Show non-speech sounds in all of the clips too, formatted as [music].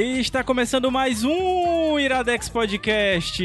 E está começando mais um Iradex Podcast.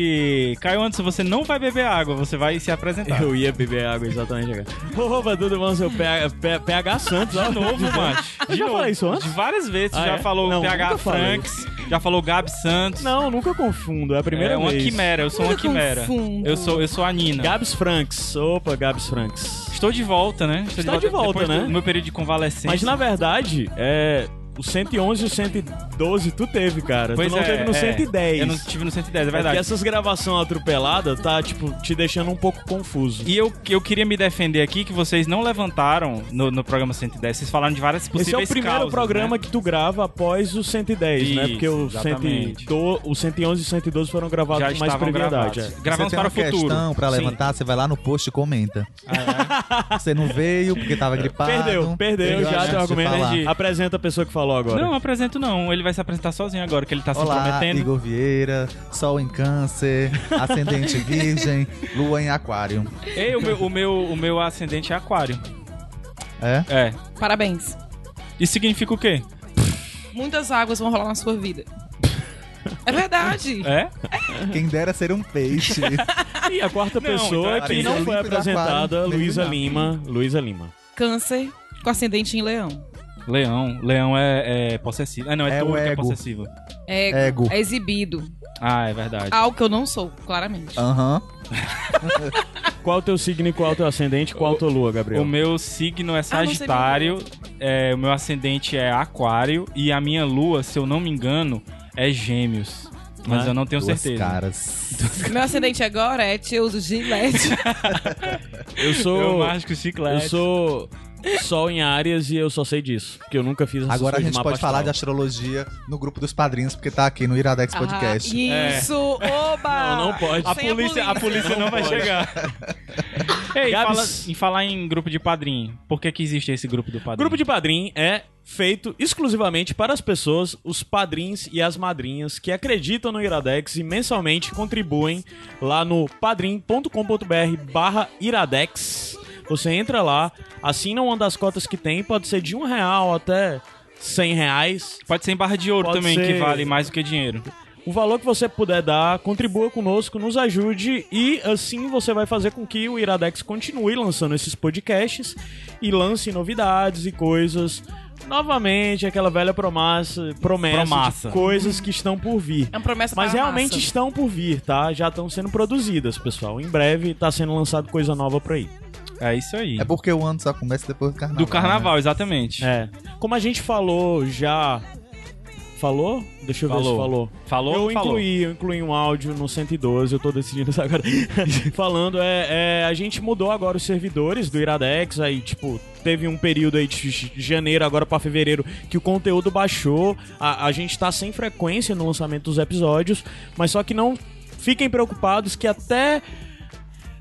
Caio Anderson, você não vai beber água, você vai se apresentar. Eu ia beber água, exatamente. Opa, tudo bom, seu PH, Santos? De novo, macho. Eu De já novo. falei isso antes? De várias vezes. Ah, já é? falou Não, PH. Franks, já falou Gabi Santos. Não, nunca confundo, é a primeira é uma vez. quimera, eu sou uma Nunca quimera. confundo. Eu sou, eu sou a Nina. Gabs Franks. Opa, Gabs Franks. Estou de volta, né? Estou Está de volta, depois né? Do meu período de convalescência. Mas na verdade, é. O 111 e o 112 tu teve, cara. Pois tu não é, teve no é. 110. Eu não tive no 110, é É verdade. porque essas gravações atropeladas tá, tipo, te deixando um pouco confuso. E eu, eu queria me defender aqui que vocês não levantaram no, no programa 110. Vocês falaram de várias possíveis Esse é o primeiro causas, programa né? que tu grava após o 110, né? Isso, Porque o, exatamente. 112, o 111 e o 112 foram gravados com mais brevidade. gravados. é. Gravamos você tem para uma o futuro. questão pra Sim. levantar, você vai lá no post e comenta. Você não veio porque tava gripado. Perdeu, perdeu, Perdeu já teu de argumento. Perdi. Apresenta a pessoa que falou agora. Não, apresento não. Ele vai se apresentar sozinho agora, que ele tá se Olá, prometendo. Igor Vieira, Sol em Câncer, Ascendente [laughs] Virgem, Lua em Aquário. Ei, o meu, o, meu, o meu ascendente é aquário. É? É. Parabéns. Isso significa o quê? Muitas águas vão rolar na sua vida. É verdade. [laughs] É? Quem dera ser um peixe. [laughs] E a quarta Não, pessoa então, que Areia não foi límpida, apresentada, Luísa Lima. Luísa Lima. Câncer com ascendente em leão. Leão. Leão é, é possessivo. Ah, não, é, É touro que é ego. possessivo. Ego. Ego. É exibido. Ah, é verdade. Algo que eu não sou, claramente. Aham. [laughs] Qual o teu signo e qual o teu ascendente? Qual a tua lua, Gabriel? O meu signo é Ah, Sagitário, é, o meu ascendente é Aquário e a minha lua, se eu não me engano, é Gêmeos. Mas Ah, eu não tenho Duas certeza. caras. [laughs] Meu ascendente é Gorete, eu uso gilete. [laughs] Eu sou. Eu mágico chiclete. Eu sou Sol em áreas e eu só sei disso. Porque eu nunca fiz Agora a gente pode falar de astral. astrologia no grupo dos padrinhos, porque tá aqui no Iradex Podcast. Ah, isso, oba! Não, não pode. A polícia, a polícia não, vai pode. chegar. [laughs] Ei, fala, em falar em grupo de padrinho, por que, que existe esse grupo do padrinho? Grupo de padrinho é feito exclusivamente para as pessoas, os padrinhos e as madrinhas que acreditam no Iradex e mensalmente contribuem lá no padrim.com.br barra Iradex. Você entra lá, assina uma das cotas que tem, pode ser de um real até 100 reais. Pode ser em barra de ouro Pode também, ser. que vale mais do que dinheiro. O valor que você puder dar, contribua conosco, nos ajude e assim você vai fazer com que o Iradex continue lançando esses podcasts e lance novidades e coisas. Novamente, aquela velha promessa, promessa, Promassa. de coisas que estão por vir. É uma promessa Mas realmente massa. estão por vir, tá? Já estão sendo produzidas, pessoal. Em breve tá sendo lançado coisa nova por aí. É isso aí. É porque o ano só começa depois do carnaval. Do carnaval, exatamente. É. Como a gente falou já. Falou? Deixa eu ver se Falou. falou. Falou? Eu Falou. incluí, eu incluí um áudio no 112, eu tô decidindo isso agora. [laughs] Falando, é, é, a gente mudou agora os servidores do Iradex, aí, tipo, teve um período aí de janeiro agora pra fevereiro que o conteúdo baixou, a, a gente tá sem frequência no lançamento dos episódios, mas só que não fiquem preocupados que até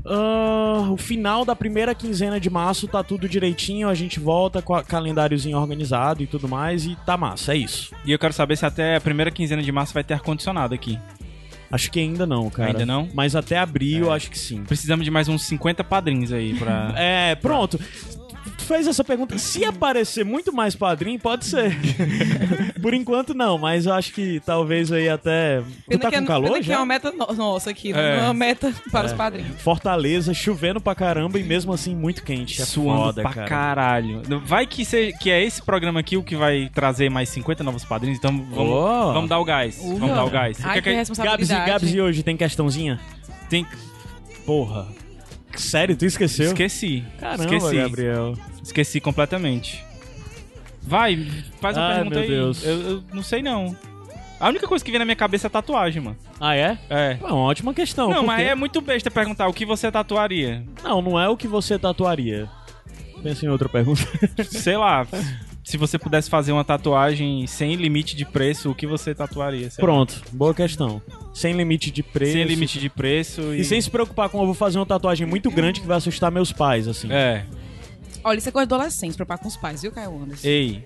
ah, o final da primeira quinzena de março tá tudo direitinho, a gente volta com o calendáriozinho organizado e tudo mais, e tá massa, é isso. E eu quero saber se até a primeira quinzena de março vai ter ar-condicionado aqui. Acho que ainda não, cara. Ainda não? Mas até abril, eu acho que sim. Precisamos de mais uns 50 padrinhos aí pra. [laughs] É, pronto. Tu fez essa pergunta. Se aparecer muito mais padrinho, pode ser. [laughs] Por enquanto, não, mas eu acho que talvez aí até. Tu tá que é- com calor pena é já? uma meta no- nossa aqui, É. não é uma meta para os padrinhos. Fortaleza, chovendo pra caramba e mesmo assim muito quente. É Suando foda, pra cara. caralho. Vai que, se- que é esse programa aqui o que vai trazer mais 50 novos padrinhos, então vamos, Oh. vamos dar o gás. Uhum. Vamos dar o gás. O Ai, que que, é que Gabs, responsabilidade. e, Gabs, e hoje tem questãozinha? tem... Porra. Sério, tu esqueceu? Esqueci. Caramba, Esqueci. Gabriel. Esqueci completamente. Vai, faz uma Ai, pergunta meu aí. Deus. Eu, eu não sei não. A única coisa que vem na minha cabeça é tatuagem, mano. Ah, é? É. É uma ótima questão. Não, mas é muito besta perguntar o que você tatuaria. Não, não é o que você tatuaria. Pensa em outra pergunta. [laughs] Sei lá. se você pudesse fazer uma tatuagem sem limite de preço, o que você tatuaria? sei lá? Pronto, boa questão. Sem limite de preço. Sem limite de preço e... E sem se preocupar com eu vou fazer uma tatuagem muito grande que vai assustar meus pais, assim. É. Olha, isso é coisa de adolescente, preocupar com os pais, viu, Caio Anderson? Ei.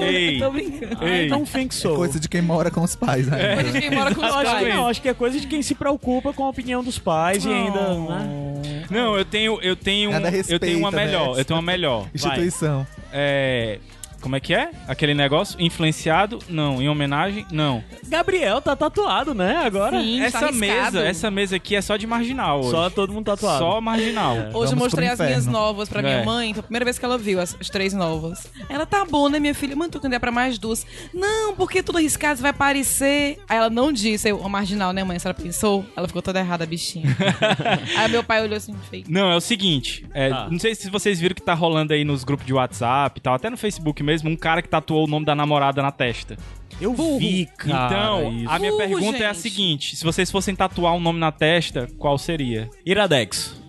Ei. Tô brincando. Ei. Don't think so. Coisa de quem mora com os pais, né? Coisa de quem mora com os Eu acho, que, pais. não, acho que é coisa de quem se preocupa com a opinião dos pais e ainda. Né? Não, eu tenho, eu tenho, Nada eu tenho uma respeita, né? melhor. Eu tenho uma melhor. [laughs] Instituição. É, como é que é? Aquele negócio influenciado? Não. Em homenagem? Não. Gabriel tá tatuado, né? Agora. Sim, tá essa arriscado. mesa, essa mesa aqui é só de marginal hoje. Só todo mundo tatuado. Só marginal. Hoje eu Vamos mostrei pro as minhas novas pra minha É. mãe, foi a primeira vez que ela viu as, as três novas. Ela tá bom, né, minha filha? Mãe, tu quer pra mais duas. Não, porque tudo arriscado vai aparecer. Aí ela não disse, eu, o marginal, né, mãe? Se ela pensou, ela ficou toda errada, bichinha. [laughs] Aí meu pai olhou assim, feio. Não, é o seguinte. é, Tá. Não sei se vocês viram que tá rolando aí nos grupos de WhatsApp e tal, até no Facebook mesmo, um cara que tatuou o nome da namorada na testa. Eu vi, cara. então, isso. a minha Burro, pergunta é a gente. seguinte: se vocês fossem tatuar um nome na testa, qual seria? Iradex.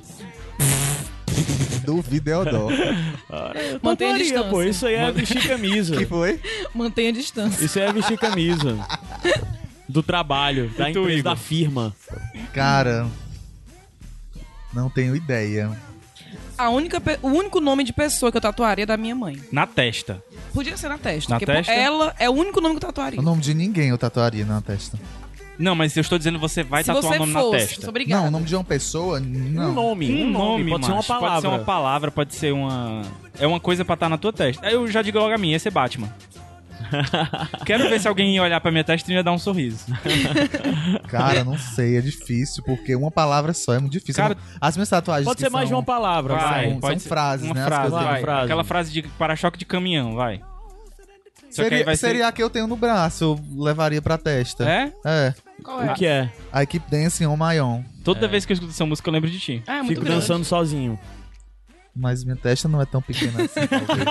Duvido é o dó. Mantenha a distância. Pô, isso aí é vestir camisa. [laughs] que foi? Mantenha a distância. Isso aí é vestir camisa. Do trabalho, da E tu, empresa, da firma. Cara, não tenho ideia. A única, o único nome de pessoa que eu tatuaria é da minha mãe. Na testa. Podia ser na testa. Na porque testa? ela é o único nome que eu tatuaria. O nome de ninguém eu tatuaria na testa. Não, mas eu estou dizendo você vai Se tatuar você o nome fosse, na testa. obrigada. Não, o nome de uma pessoa, não. Um nome, um, nome, pode ser uma palavra. Pode ser uma palavra, pode ser uma. É uma coisa pra estar na tua testa. Aí eu já digo logo a minha, ia ser Batman. [laughs] Quero ver se alguém ia olhar pra minha testa e ia dar um sorriso. [laughs] Cara, não sei, é difícil, porque uma palavra só é muito difícil. Cara, As minhas tatuagens Pode que ser mais de são- uma palavra, Vai, são pode ser frases, uma né, as Frase, vai. Frase. Aquela frase de para-choque de caminhão, vai. Só que aí Seria, ser- seria a que eu tenho no braço, eu levaria pra testa. É? É. Qual O é? que é? I keep dancing on my own. Toda vez que eu escuto essa música eu lembro de ti. Ah, é muito Fico grande. dançando sozinho. Mas minha testa não é tão pequena assim, [laughs] talvez.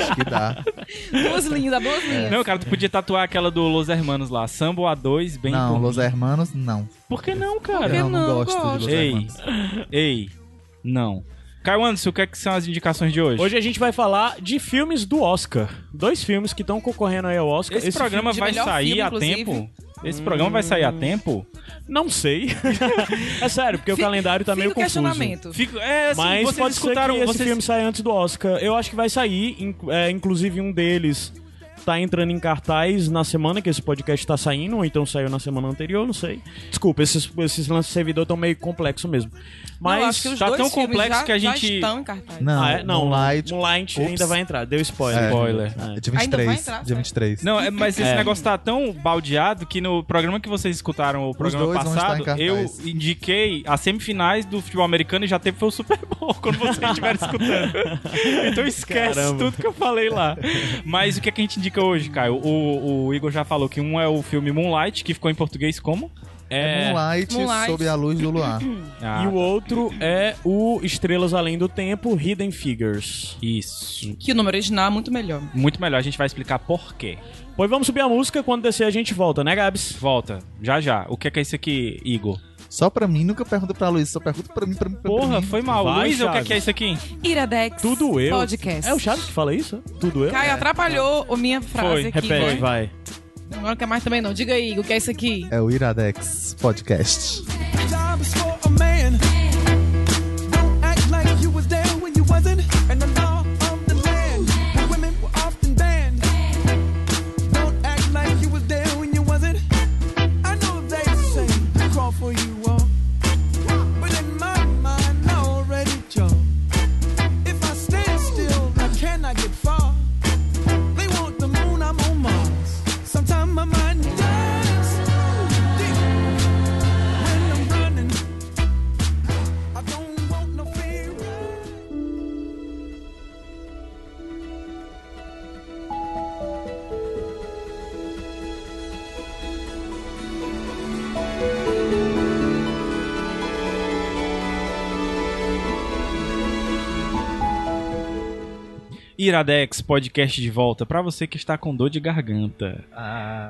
Acho que dá. Duas linhas, duas linhas. Não, cara, tu podia tatuar aquela do Los Hermanos lá. Sambo A2, bem não, por Los mim. Hermanos, não. Por que não, cara? que não, não não? gosto, Gosto. de Los Ei, Hermanos. ei, não. Caio Anderson, o que, é que são as indicações de hoje? Hoje a gente vai falar de filmes do Oscar. Dois filmes que estão concorrendo aí ao Oscar. Esse, programa de vai sair filme, a inclusive. tempo? Esse programa vai sair a tempo? Não sei. [laughs] é sério, porque o Fica- calendário tá Fica meio o confuso. questionamento. Fico, é, assim, Mas vocês pode escutaram, ser que esse vocês... filme antes do Oscar. Eu acho que vai sair. é, inclusive, um deles tá entrando em cartaz na semana que esse podcast tá saindo, ou então saiu na semana anterior, não sei. Desculpa, esses, esses lances de servidor estão meio complexos mesmo. Mas. Não, eu acho que os tá dois tão complexo já, que a já gente- estão em cartaz. Não, ah, é? Não, Moonlight. Moonlight ainda vai entrar. Deu spoiler. É. Spoiler. É dia Ainda vai 23. entrar, dia certo? 23. Não, é, mas esse É. negócio tá tão baldeado que no programa que vocês escutaram, o programa dois vão estar passado, eu indiquei as semifinais do futebol americano e já teve foi o Super Bowl [laughs] quando vocês estiverem escutando. [laughs] Então esquece Caramba. tudo que eu falei lá. Mas o que, é que a gente indica hoje, Caio? O, o Igor já falou que um é o filme Moonlight, que ficou em português como? É Moonlight, Moonlight. sob a luz do luar. [clears throat] Ah, E o outro é o Estrelas Além do Tempo, Hidden Figures. Isso. Que o nome original é muito melhor. Muito melhor, a gente vai explicar por quê. Pois vamos subir a música, quando descer a gente volta, né, Gabs? Volta, já já. O que é que é isso aqui, Igor? Só pra mim, nunca pergunta pra Luiz, só pergunta pra mim, pra mim, pra Porra, mim. foi mal. Vai, Luiz, o que é que é isso aqui? Iradex. Tudo eu. Podcast. É o Chaves que fala isso? Tudo eu? Caio atrapalhou a minha frase Foi. aqui. Repete, né? vai. Agora não quer mais também não. Diga aí, o que é isso aqui? É o Iradex Podcast. Job is for a man. Iradex Podcast de volta pra você que está com dor de garganta.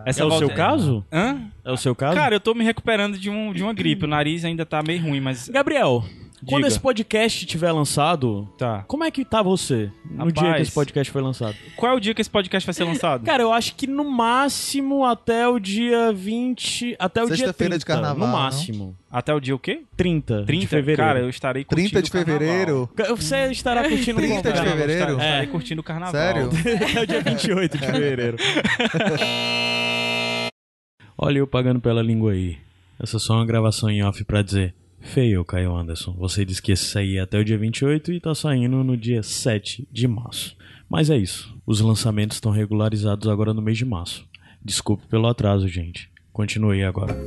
Essa é o volta- seu caso? Hã? É o seu caso? Cara, eu tô me recuperando de, um, de uma gripe. O nariz ainda tá meio ruim, mas. Gabriel, Quando Diga. esse podcast tiver lançado, Tá. como é que tá você no Rapaz. dia que esse podcast foi lançado? Qual é o dia que esse podcast vai ser lançado? Cara, eu acho que no máximo até o dia 20. Até o dia 30. Sexta-feira de carnaval, No não? máximo. Até o dia o quê? 30, 30? de fevereiro. Cara, eu estarei curtindo 30 de o carnaval. fevereiro. Você estará curtindo 30 qual de carnaval? fevereiro? Eu É. estarei curtindo o carnaval. Sério? [laughs] É o dia 28 de fevereiro. [laughs] Olha eu pagando pela língua aí. Essa é só uma gravação em off pra dizer. Feio, Caio Anderson. Você disse que ia sair até o dia 28 e tá saindo no dia 7 de março. Mas é isso. Os lançamentos estão regularizados agora no mês de março. Desculpe pelo atraso, gente. Continue agora. [laughs]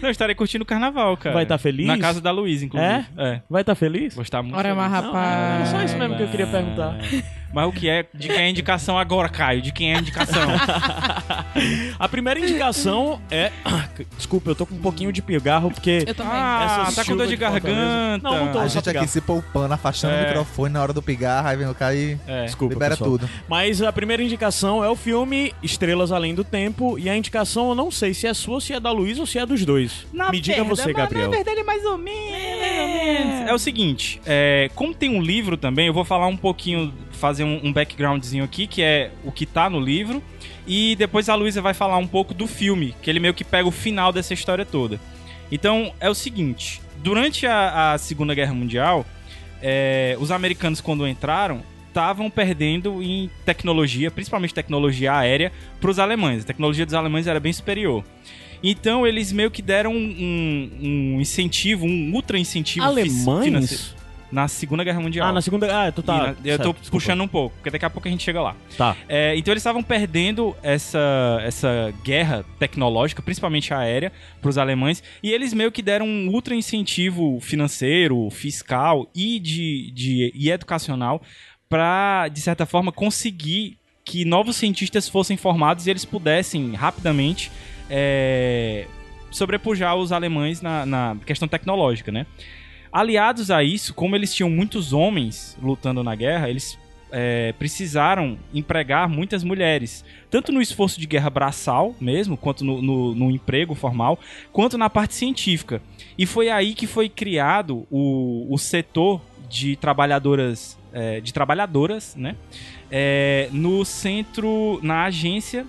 Não, eu estarei curtindo o carnaval, cara. Vai tá feliz? Na casa da Luísa, inclusive. É? Vai estar feliz? Vou estar muito Ora, feliz. mas Não, rapaz. é só isso mesmo que eu queria perguntar. [laughs] Mas o que é? De quem é a indicação agora, Caio? De quem é a indicação? [laughs] A primeira indicação é. [coughs] Desculpa, eu tô com um pouquinho de pigarro porque. Eu também. ah, tá com dor de garganta. Não, não tô. A gente aqui se poupando, afastando É. o microfone na hora do pigarro, aí vem o cara e É. Desculpa, libera pessoal. tudo. Mas a primeira indicação é o filme Estrelas Além do Tempo. E a indicação eu não sei se é sua, se é da Luiz ou se é dos dois. Me diga você, Gabriel. verdade, mais ou menos. É o seguinte, é, como tem um livro também, eu vou falar um pouquinho, fazer um, um backgroundzinho aqui, que é o que tá no livro, e depois a Luísa vai falar um pouco do filme, que ele meio que pega o final dessa história toda. Então, é o seguinte, durante a, a Segunda Guerra Mundial, é, os americanos quando entraram, estavam perdendo em tecnologia, principalmente tecnologia aérea, para os alemães. A tecnologia dos alemães era bem superior. Então eles meio que deram um, um incentivo, um ultra incentivo fis- financeiro Alemães? Na Segunda Guerra Mundial. Ah, na segunda. Ah, tu E tá. na- eu tô certo, desculpa. puxando um pouco, porque daqui a pouco a gente chega lá. Tá. É, então eles estavam perdendo essa, essa guerra tecnológica, principalmente aérea, para os alemães, e eles meio que deram um ultra incentivo financeiro, fiscal e, de, de, e educacional para, de certa forma, conseguir que novos cientistas fossem formados e eles pudessem rapidamente é, sobrepujar os alemães na, na questão tecnológica, né? Aliados a isso, como eles tinham muitos homens lutando na guerra, eles é, precisaram empregar muitas mulheres, tanto no esforço de guerra braçal mesmo, quanto no, no- no emprego formal, quanto na parte científica. E foi aí que foi criado o, o setor de trabalhadoras, é, de trabalhadoras, né? É, no centro, na agência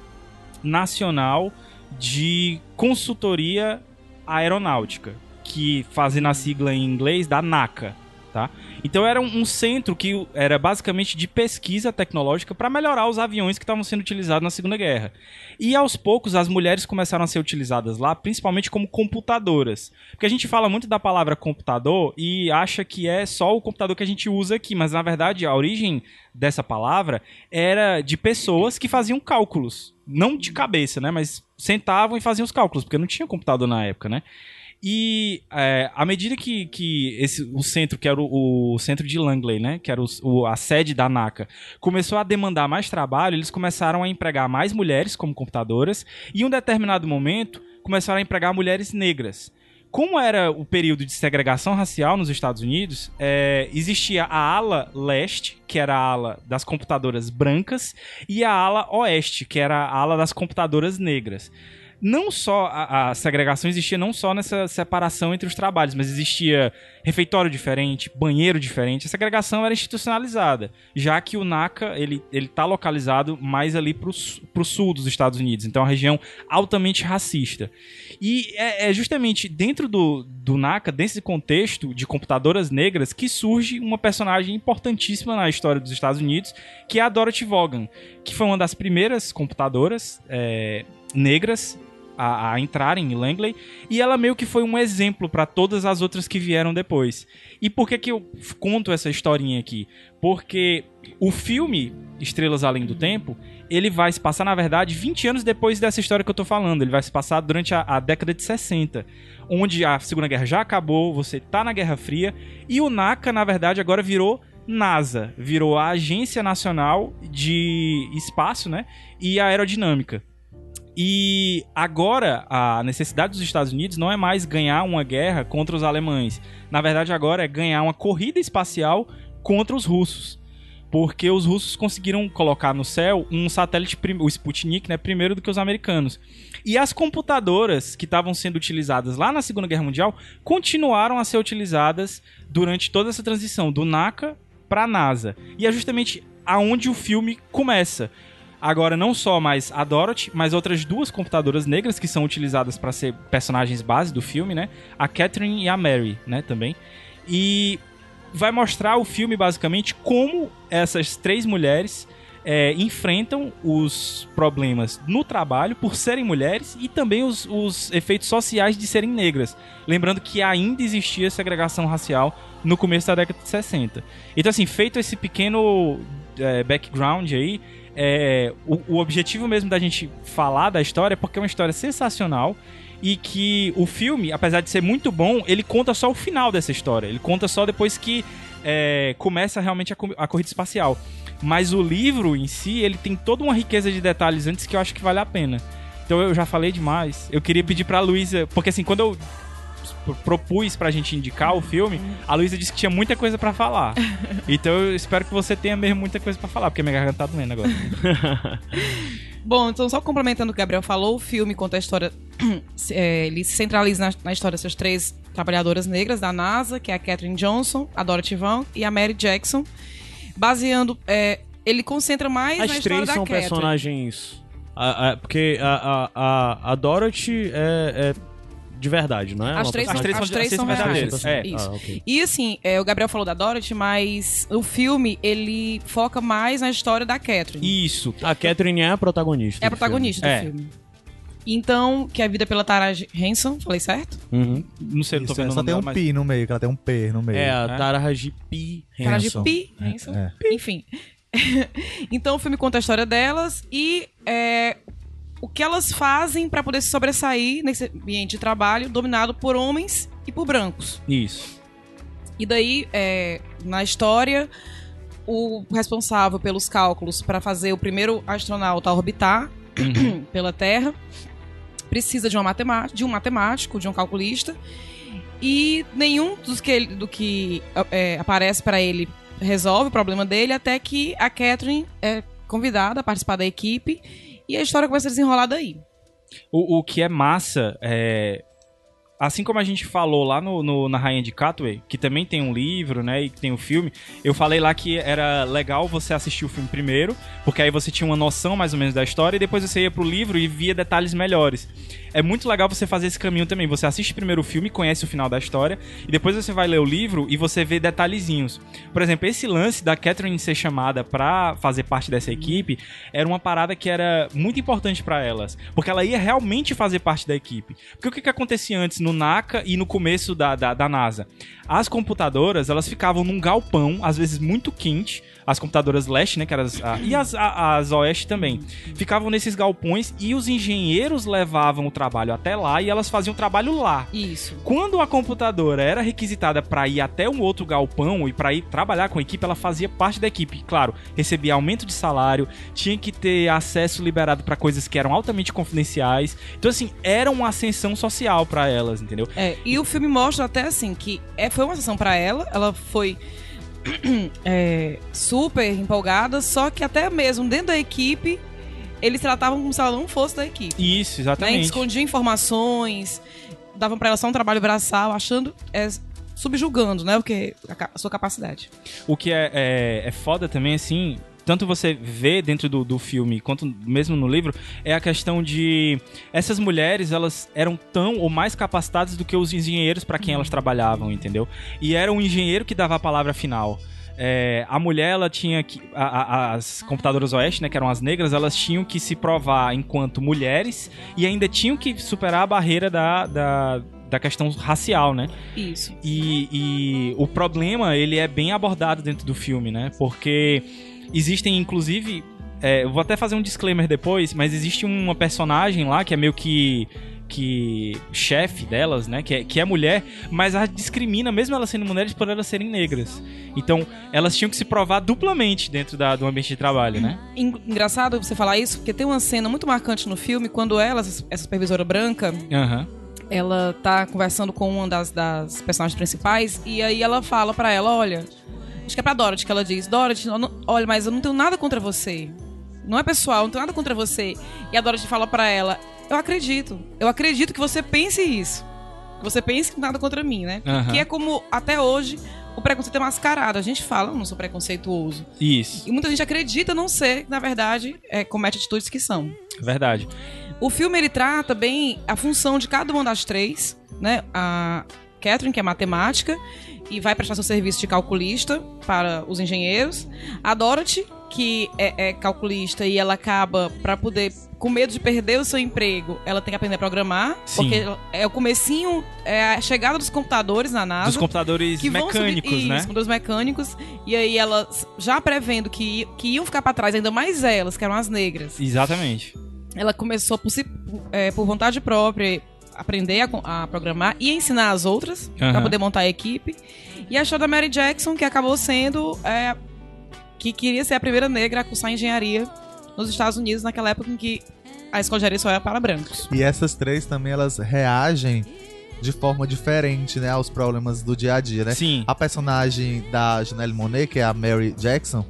nacional de consultoria aeronáutica, que fazendo a sigla em inglês da NACA, tá? Então era um, um centro que era basicamente de pesquisa tecnológica para melhorar os aviões que estavam sendo utilizados na Segunda Guerra. E aos poucos as mulheres começaram a ser utilizadas lá, principalmente como computadoras. Porque a gente fala muito da palavra computador e acha que é só o computador que a gente usa aqui, mas na verdade a origem dessa palavra era de pessoas que faziam cálculos, não de cabeça, né, mas sentavam e faziam os cálculos, porque não tinha computador na época, né? E é, à medida que, que esse, o centro, que era o, o centro de Langley, né, que era o- o- a sede da NACA, começou a demandar mais trabalho, eles começaram a empregar mais mulheres como computadoras e em um determinado momento começaram a empregar mulheres negras. Como era o período de segregação racial nos Estados Unidos, é, existia a ala leste, que era a ala das computadoras brancas, e a ala oeste, que era a ala das computadoras negras não só a, a segregação existia não só nessa separação entre os trabalhos, mas existia refeitório diferente, banheiro diferente. A segregação era institucionalizada, já que o NACA ele ele está localizado mais ali para o sul dos Estados Unidos, então é uma região altamente racista. E é, é justamente dentro do, do NACA, desse contexto de computadoras negras, que surge uma personagem importantíssima na história dos Estados Unidos, que é a Dorothy Vaughan, que foi uma das primeiras computadoras é, negras a, a entrarem em Langley e ela meio que foi um exemplo para todas as outras que vieram depois. E por que que eu conto essa historinha aqui? Porque o filme Estrelas Além do Tempo, ele vai se passar na verdade 20 anos depois dessa história que eu tô falando. Ele vai se passar durante a, a década de 60, onde a Segunda Guerra já acabou, você tá na Guerra Fria e o NACA na verdade agora virou NASA, virou a Agência Nacional de Espaço, né, e Aerodinâmica. E agora a necessidade dos Estados Unidos não é mais ganhar uma guerra contra os alemães. Na verdade, agora é ganhar uma corrida espacial contra os russos. porque os russos conseguiram colocar no céu um satélite, o Sputnik, né, primeiro do que os americanos. E as computadoras que estavam sendo utilizadas lá na Segunda Guerra Mundial continuaram a ser utilizadas durante toda essa transição do NACA para a NASA. E é justamente aonde o filme começa. Agora, não só mais a Dorothy, mas outras duas computadoras negras que são utilizadas para ser personagens base do filme, né? A Catherine e a Mary, né, também. E vai mostrar o filme basicamente como essas três mulheres é, enfrentam os problemas no trabalho por serem mulheres e também os, os efeitos sociais de serem negras. Lembrando que ainda existia segregação racial no começo da década de 60. Então, assim, feito esse pequeno é, background aí, é, o, o objetivo mesmo da gente falar da história é porque é uma história sensacional e que o filme, apesar de ser muito bom, ele conta só o final dessa história. Ele conta só depois que é, começa realmente a, a corrida espacial. Mas o livro em si, ele tem toda uma riqueza de detalhes antes que eu acho que vale a pena. Então eu já falei demais. Eu queria pedir pra Luísa, porque assim, quando eu propus pra gente indicar o filme, a Luísa disse que tinha muita coisa pra falar. [laughs] Então eu espero que você tenha mesmo muita coisa pra falar, porque minha garganta tá doendo agora. [laughs] Bom, então só complementando o que o Gabriel falou, o filme conta a história. [clears throat] é, ele se centraliza na, na história dessas três trabalhadoras negras da NASA, que é a Catherine Johnson, a Dorothy Vaughan e a Mary Jackson. Baseando. é, ele concentra mais na As história três da são personagens. a- a- porque a, a, a, a Dorothy é, é de verdade, não é? As três, As três as três são verdadeiras. verdadeiras, Isso. Ah, ok. E assim, é, o Gabriel falou da Dorothy, mas o filme ele foca mais na história da Catherine. Isso. A Catherine é a protagonista. É a protagonista É. do filme. Então, que é a vida pela Tara Hanson, falei certo? Uhum. Não sei, não tô Isso, é, vendo o só tem um mas- pi no meio, que ela tem um P no meio. É a É. Taraji P. Henson. Hanson. é. Enfim. [laughs] então o filme conta a história delas e é, o que elas fazem pra poder se sobressair nesse ambiente de trabalho dominado por homens e por brancos. Isso. E daí, é, na história, o responsável pelos cálculos para fazer o primeiro astronauta orbitar [clears throat] pela Terra precisa de, uma matemática, de um matemático, de um calculista, e nenhum dos que do que é, aparece para ele resolve o problema dele, até que a Catherine é convidada a participar da equipe e a história começa a desenrolar daí. O, o que é massa é. Assim como a gente falou lá no, no- na Rainha de Catway, que também tem um livro, né, e tem o filme, eu falei lá que era legal você assistir o filme primeiro, porque aí você tinha uma noção mais ou menos da história, e depois você ia pro livro e via detalhes melhores. É muito legal você fazer esse caminho também. Você assiste primeiro o filme, conhece o final da história, e depois você vai ler o livro e você vê detalhezinhos. Por exemplo, esse lance da Catherine ser chamada pra fazer parte dessa equipe era uma parada que era muito importante pra elas, porque ela ia realmente fazer parte da equipe. Porque o que, que acontecia antes no NACA e no começo da, da, da NASA? As computadoras, elas ficavam num galpão, às vezes muito quente, as computadoras leste, né, que eram as, a- e as, a- as oeste também, ficavam nesses galpões e os engenheiros levavam o trabalho até lá e elas faziam o trabalho lá. Isso. Quando a computadora era requisitada para ir até um outro galpão e para ir trabalhar com a equipe, ela fazia parte da equipe. Claro, recebia aumento de salário, tinha que ter acesso liberado para coisas que eram altamente confidenciais. Então assim, era uma ascensão social para elas, entendeu? É, e o filme mostra até assim que é, foi uma sessão pra ela, ela foi [clears throat] é, super empolgada, só que até mesmo dentro da equipe eles tratavam como se ela não fosse da equipe. Isso, Né? exatamente. Escondiam informações, davam pra ela só um trabalho braçal, achando, é, subjugando, né? Porque a, ca- a sua capacidade. O que é, é, é foda também, assim, tanto você vê dentro do, do filme quanto mesmo no livro, é a questão de essas mulheres, elas eram tão ou mais capacitadas do que os engenheiros para quem elas trabalhavam, entendeu? E era o engenheiro que dava a palavra final. É, a mulher, ela tinha que. a- a- as computadoras oeste, né, que eram as negras, elas tinham que se provar enquanto mulheres e ainda tinham que superar a barreira da, da, da questão racial, né? Isso. E, e o problema, ele é bem abordado dentro do filme, né? Porque existem, inclusive... é, eu vou até fazer um disclaimer depois, mas existe uma personagem lá que é meio que que chefe delas, né, que é, que é mulher, mas a discrimina, mesmo elas sendo mulheres, por elas serem negras. Então, elas tinham que se provar duplamente dentro da, do ambiente de trabalho, né? En- Engraçado você falar isso, porque tem uma cena muito marcante no filme quando ela, essa supervisora branca, Aham. ela tá conversando com uma das, das personagens principais e aí ela fala pra ela, olha, Acho que é pra Dorothy que ela diz: Dorothy, não- olha, mas eu não tenho nada contra você. Não é pessoal, não tenho nada contra você. E a Dorothy fala pra ela: Eu acredito. Eu acredito que você pense isso. Que você pense que nada contra mim, né? Que é como, até hoje, o preconceito é mascarado. A gente fala, eu não sou preconceituoso. Isso, E muita gente acredita não ser, na verdade, é, comete atitudes que são. verdade. O filme ele trata bem a função de cada uma das três, né? A Catherine, que é matemática, e vai prestar seu serviço de calculista para os engenheiros. A Dorothy, que é, é calculista e ela acaba para poder com medo de perder o seu emprego, ela tem que aprender a programar, Sim. porque é o comecinho, é a chegada dos computadores na NASA Dos computadores mecânicos, subir, né? Isso, computadores mecânicos. E aí elas, já prevendo que, que iam ficar pra trás, ainda mais elas, que eram as negras. Exatamente. Ela começou por, si- é, por vontade própria aprender a, a programar e ensinar as outras pra Aham. poder montar a equipe. E a show da Mary Jackson, que acabou sendo é, que queria ser a primeira negra a cursar engenharia nos Estados Unidos naquela época em que a escola de engenharia só era para brancos. E essas três também, elas reagem de forma diferente, né, aos problemas do dia a dia, né? Sim. A personagem da Janelle Monet, que é a Mary Jackson,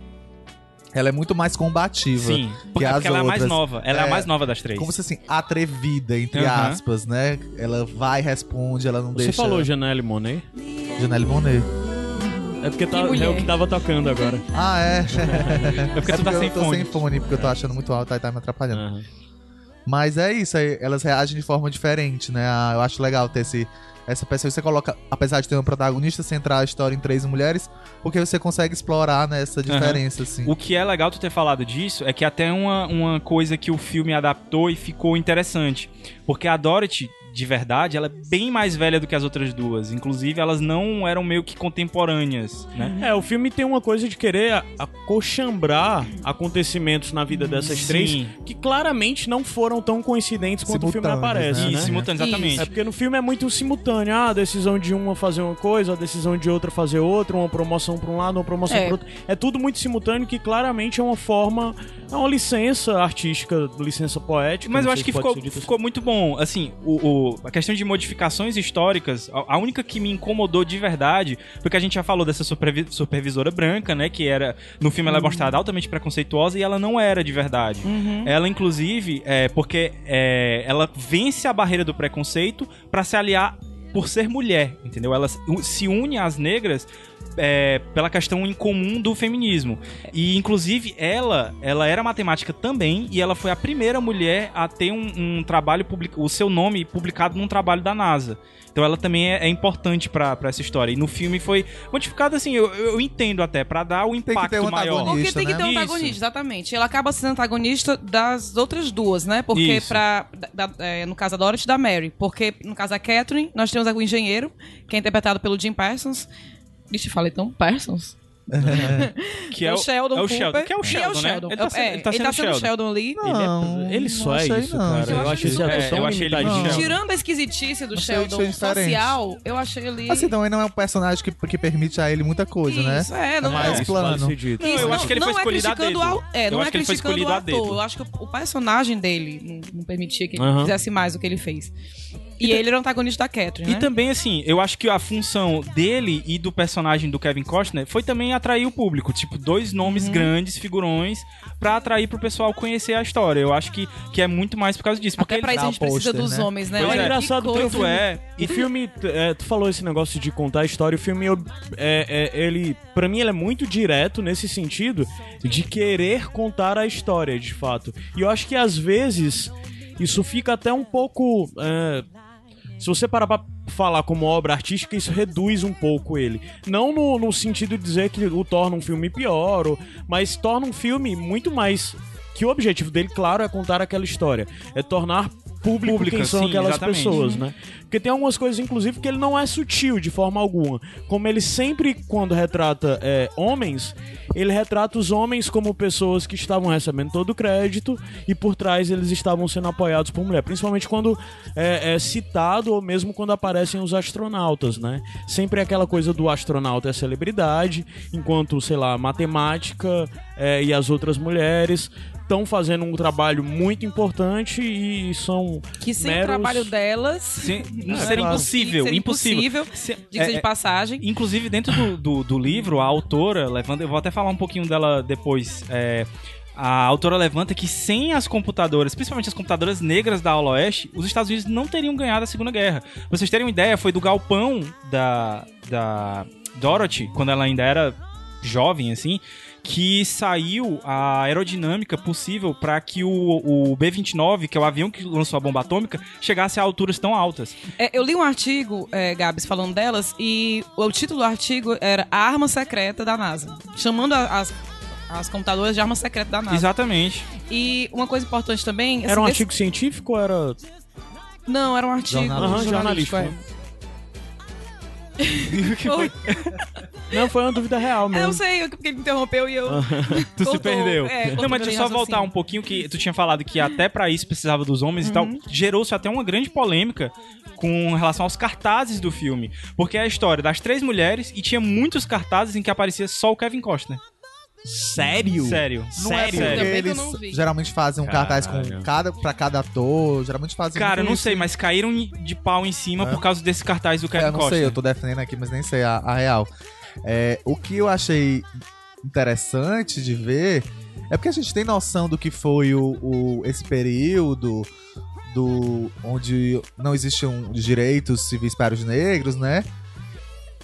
ela é muito mais combativa. Sim. Porque, as porque ela é a mais nova. Ela é, a É, mais nova das três. Como se assim, atrevida, entre Aham. aspas, né? Ela vai, responde, ela não Você deixa. falou Janelle Monet? Janelle Monet. É porque tá, é o que tava tocando agora. Ah, é. [laughs] É porque é tu tá porque sem eu tô fone. sem fone, porque eu tô achando muito alto, aí tá me atrapalhando. Aham. Mas é isso, aí elas reagem de forma diferente, né? Ah, Eu acho legal ter esse, essa que você coloca, apesar de ter um protagonista, centrar a história em três mulheres, porque você consegue explorar né, essa diferença, assim. O que é legal tu ter falado disso é que até uma, uma coisa que o filme adaptou e ficou interessante. Porque a Dorothy, de verdade, ela é bem mais velha do que as outras duas. Inclusive, elas não eram meio que contemporâneas, né? É, o filme tem uma coisa de querer acochambrar acontecimentos na vida dessas Sim. três que claramente não foram tão coincidentes quanto o filme aparece, né? né? Isso, simultâneo, exatamente. É porque no filme é muito simultâneo. Ah, a decisão de uma fazer uma coisa, a decisão de outra fazer outra, uma promoção pra um lado, uma promoção É. pro outro. É tudo muito simultâneo que claramente é uma forma, é uma licença artística, licença poética. Mas eu acho que ficou, assim. ficou muito bom. Assim, o, o- a questão de modificações históricas, a, a única que me incomodou de verdade, porque a gente já falou dessa supervi- supervisora branca, né? Que era. No filme ela é mostrada altamente preconceituosa e ela não era de verdade. Ela, inclusive, é, porque é, ela vence a barreira do preconceito pra se aliar por ser mulher, entendeu? Ela se une às negras é, pela questão em comum do feminismo. E, inclusive, ela ela era matemática também e ela foi a primeira mulher a ter um, um trabalho, public... o seu nome publicado num trabalho da NASA. Então ela também é, é importante pra, pra essa história. E no filme foi modificado assim, eu, eu entendo até, pra dar o impacto ter um maior. antagonista. Porque tem que né? ter um Isso. antagonista, exatamente. Ela acaba sendo antagonista das outras duas, né? Porque Isso. pra, da- da- é, no caso da Dorothy da Mary. Porque no caso da Catherine, nós temos o engenheiro, que é interpretado pelo Jim Parsons. Vixe, falei então, Parsons? [laughs] Que é o Sheldon é o Cooper. Sheldon, que é o E Sheldon, né? Ele tá, sendo- É, ele tá sendo sendo Sheldon. ali. Não, Ele só não é sei isso, não, cara. Eu acho esse É, tão eu achei ele. Não. Tirando a esquisitice do Achei- Sheldon social, eu achei ele... Assim, também não é um personagem que, que permite a ele muita coisa, né? Isso, é, não mais é. Isso vale plano. Não, eu Isso, acho que ele foi não é escolhido a criticando dedo. ao- é, Eu não é ele criticando o ator. Eu acho que o, o personagem dele não, permitia que ele fizesse mais do que ele fez. E ele era o antagonista da Catherine, E né? também, assim, eu acho que a função dele e do personagem do Kevin Costner foi também atrair o público. Tipo, dois nomes Uhum. grandes, figurões, pra atrair pro pessoal conhecer a história. Eu acho que, que é muito mais por causa disso. Porque Até pra ele- isso a gente o precisa dos né? homens, né? Pois Olha é. Engraçado, coisa. tanto é. O filme, é, tu falou esse negócio de contar a história, o filme, eu- é, é, ele, pra mim, ele é muito direto nesse sentido de querer contar a história, de fato. E eu acho que às vezes isso fica até um pouco. é, se você parar pra falar como obra artística, isso reduz um pouco ele. Não no, no sentido de dizer que o torna um filme pior, ou- mas torna um filme muito mais. Que o objetivo dele, claro, é contar aquela história. É tornar público Pública, quem são sim, aquelas exatamente. pessoas, né? Porque tem algumas coisas, inclusive, que ele não é sutil de forma alguma. Como ele sempre, quando retrata é, homens, ele retrata os homens como pessoas que estavam recebendo todo o crédito e por trás eles estavam sendo apoiados por mulher. Principalmente quando é, é citado ou mesmo quando aparecem os astronautas, né? Sempre é aquela coisa do astronauta é celebridade, enquanto, sei lá, matemática é, e as outras mulheres estão fazendo um trabalho muito importante e são Que sem meros... o trabalho delas. Sim, [laughs] É, seria claro. impossível, seria impossível. impossível. Se- Diga-se é- de passagem. Inclusive, dentro do, do, do livro, a autora levanta. Eu vou até falar um pouquinho dela depois. é, a autora levanta que sem as computadoras, principalmente as computadoras negras da Aula Oeste, os Estados Unidos não teriam ganhado a Segunda Guerra. Pra vocês terem uma ideia, foi do galpão da, da Dorothy, quando ela ainda era jovem, assim, que saiu a aerodinâmica possível para que o, o B-29, que é o avião que lançou a bomba atômica, chegasse a alturas tão altas. É, eu li um artigo, é, Gabs, falando delas, e o título do artigo era A Arma Secreta da NASA. Chamando a- as, as computadoras de arma secreta da NASA. Exatamente. E uma coisa importante também. Era um assim, artigo científico ou era. Não, era um artigo jornalístico. jornalístico. é. [laughs] Não, foi uma dúvida real mesmo. eu sei, porque ele me interrompeu e eu. [laughs] Tu se perdeu. é, não, mas deixa eu só voltar um pouquinho que tu tinha falado que até pra isso precisava dos homens e tal. Uhum. Gerou-se até uma grande polêmica com relação aos cartazes do filme. Porque é a história das três mulheres e tinha muitos cartazes em que aparecia só o Kevin Costner. Sério? Sério. Não é Sério. que eu eles não vi. geralmente fazem um cartaz com Caralho. cada, pra cada ator, geralmente fazem Cara, eu não isso. sei, mas caíram de pau em cima É. por causa desse cartaz do É, Kevin eu não Costner. sei, eu tô defendendo aqui, mas nem sei a, a real. É, o que eu achei interessante de ver é porque a gente tem noção do que foi o, o- esse período do onde não existiam direitos civis para os negros, né?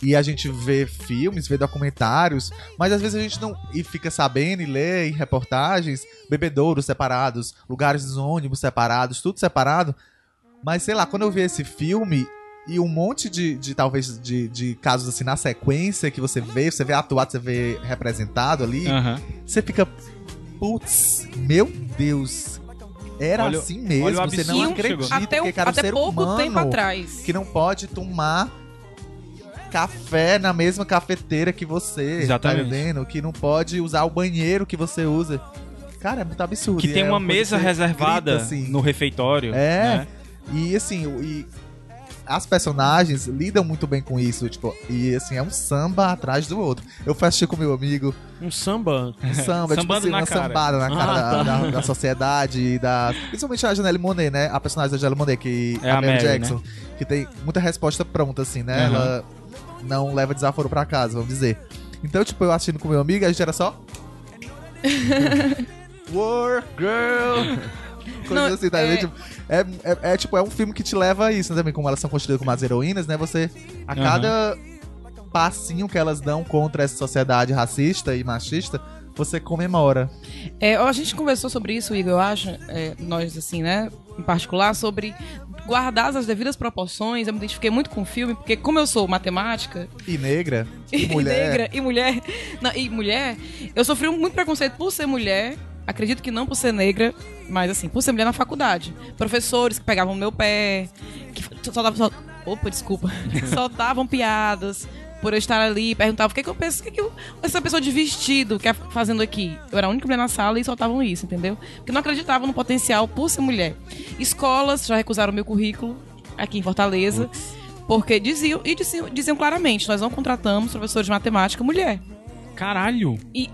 E a gente vê filmes, vê documentários, mas às vezes a gente não. E fica sabendo e lê em reportagens bebedouros separados, lugares dos ônibus separados, tudo separado. Mas sei lá, quando eu vi esse filme e um monte de, de talvez, de, de casos assim na sequência que você vê, você vê atuado, você vê representado ali, Aham. você fica. Putz, meu Deus. Era Olha- assim mesmo, o você não que chegou. acredita Até, que cara, um até ser pouco humano tempo atrás. que não pode tomar café na mesma cafeteira que você, Exatamente. tá entendendo? Que não pode usar o banheiro que você usa. Cara, é muito absurdo. Que tem é uma mesa reservada grita, assim. no refeitório. É. né? E assim, e as personagens lidam muito bem com isso, tipo, e assim, é um samba atrás do outro. Eu fui assistir com meu amigo, Um samba. um samba, [laughs] tipo assim, na uma cara. sambada na cara Ah, da, tá. da- da sociedade, e da, principalmente a Janelle Monet, né? A personagem da Janelle Monet, que É a Mary Mary, Jackson, que tem muita resposta pronta, assim, né? Aham. Ela não leva desaforo pra casa, vamos dizer. Então, tipo, eu assistindo com meu amigo, a gente era só... [laughs] War Girl! Coisa Não, assim, tá? é- Tipo, é, é, é, tipo, é um filme que te leva a isso, né? Também como elas são construídas como as heroínas, né? Você, a Aham. cada passinho que elas dão contra essa sociedade racista e machista, você comemora. É, a gente conversou sobre isso, Igor, eu acho, é, nós, assim, né, em particular, sobre guardar as devidas proporções. Eu me identifiquei muito com o filme, porque como eu sou matemática, E negra, [laughs] e mulher. negra, e mulher, não, e mulher, eu sofri muito preconceito por ser mulher, acredito que não por ser negra, mas assim, por ser mulher na faculdade. Professores que pegavam meu pé, que soltavam, sol- opa, desculpa, [laughs] soltavam piadas por eu estar ali, perguntavam o que, que eu penso, o que, que eu- essa pessoa de vestido quer fazendo aqui. Eu era a única mulher na sala e soltavam isso, entendeu? Porque não acreditavam no potencial por ser mulher. Escolas já recusaram meu currículo aqui em Fortaleza. Porque diziam, e diziam, diziam claramente, nós não contratamos professores de matemática mulher. Caralho. E,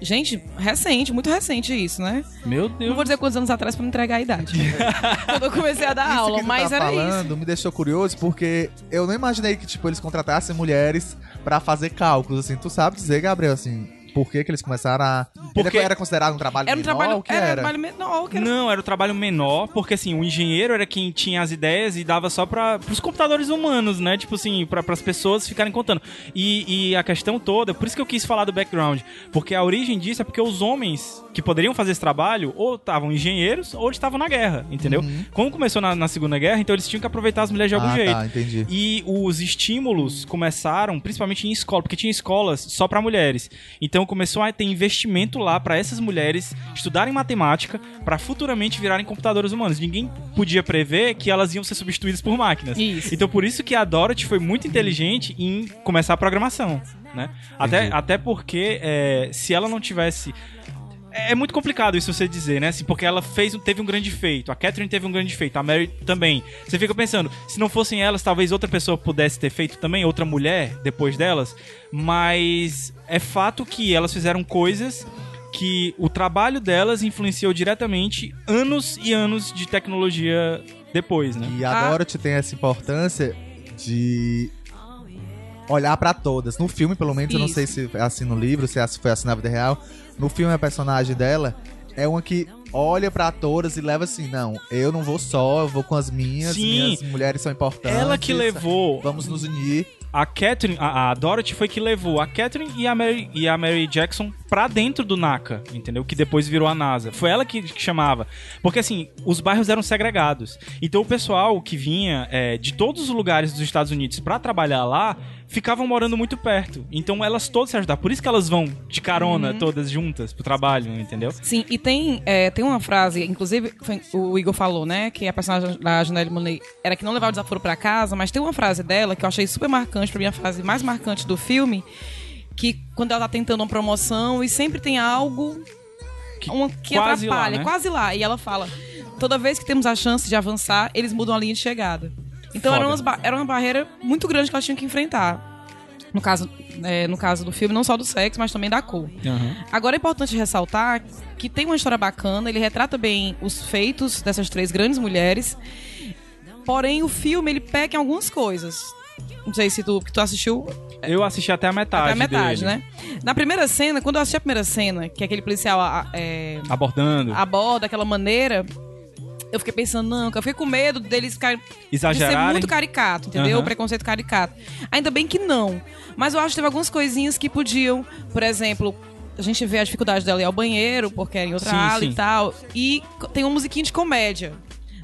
gente, recente, muito recente isso, né? Meu Não Deus. vou dizer quantos anos atrás pra não entregar a idade. [laughs] Quando eu comecei a dar Isso aula, que tu mas tá era falando isso. me deixou curioso porque eu não imaginei que tipo eles contratassem mulheres pra fazer cálculos assim. Tu sabe dizer, Gabriel, assim, por que que eles começaram a Porque- Era- era considerado um trabalho Era um menor, trabalho, que era um era? trabalho menor, que era Não, era o trabalho menor, porque assim, o engenheiro era quem tinha as ideias e dava só para os computadores humanos, né? Tipo assim, para as pessoas ficarem contando. E, e a questão toda, por isso que eu quis falar do background, porque a origem disso é porque os homens que poderiam fazer esse trabalho ou estavam engenheiros ou estavam na guerra, entendeu? Como começou na, na Segunda Guerra, então eles tinham que aproveitar as mulheres de algum ah, jeito. tá, entendi. E os estímulos começaram, principalmente em escola, porque tinha escolas só pra mulheres. Então começou a ter investimento lá pra essas mulheres estudarem matemática pra futuramente virarem computadores humanos. Ninguém podia prever que elas iam ser substituídas por máquinas. Isso. Então por isso que a Dorothy foi muito inteligente em começar a programação. né? Até, até porque é, se ela não tivesse é muito complicado isso você dizer, né? Assim, porque ela fez, teve um grande feito. A Catherine teve um grande feito. A Mary também. Você fica pensando, se não fossem elas, talvez outra pessoa pudesse ter feito também, outra mulher depois delas. Mas é fato que elas fizeram coisas que o trabalho delas influenciou diretamente anos e anos de tecnologia depois, né? E a Dorothy tem essa importância de olhar pra todas. No filme, pelo menos, eu não Isso. sei se é assim no livro, se é- se foi assim na vida real. No filme, a personagem dela é uma que olha pra todas e leva assim, não, eu não vou só, eu vou com as minhas, Sim. minhas mulheres são importantes. Ela que levou Vamos nos unir. a Catherine, a, a Dorothy foi que levou a Catherine e a Mary, e a Mary Jackson pra dentro do NACA, entendeu? Que depois virou a NASA. Foi ela que, que chamava. Porque assim, os bairros eram segregados. Então o pessoal que vinha é, de todos os lugares dos Estados Unidos pra trabalhar lá ficavam morando muito perto. Então elas todas se ajudavam. Por isso que elas vão de carona todas juntas pro trabalho, entendeu? Sim, e tem, é, tem uma frase, inclusive foi- o Igor falou, né, que a personagem da Janelle Monáe era que não levava o desaforo pra casa, mas tem uma frase dela que eu achei super marcante, pra mim a frase mais marcante do filme, que quando ela tá tentando uma promoção e sempre tem algo Que uma, que quase lá, atrapalha, né? quase lá. E ela fala, toda vez que temos a chance de avançar, eles mudam a linha de chegada. Então era, umas ba- era uma barreira muito grande que elas tinham que enfrentar. No caso, é, no caso do filme, não só do sexo, mas também da cor. Agora é importante ressaltar que tem uma história bacana, ele retrata bem os feitos dessas três grandes mulheres. Porém, o filme ele peca em algumas coisas. Não sei se tu, que tu assistiu Eu assisti até a metade. até a metade, dele, né? Na primeira cena, quando eu assisti a primeira cena, que aquele policial a- a- é, Abordando. aborda daquela maneira, eu fiquei pensando, não, que eu fiquei com medo deles ficarem. De ser muito caricato, entendeu? O preconceito caricato. Ainda bem que não. Mas eu acho que teve algumas coisinhas que podiam. Por exemplo, a gente vê a dificuldade dela ir ao banheiro, porque era em outra Sim, ala sim. e tal. E tem uma musiquinha de comédia.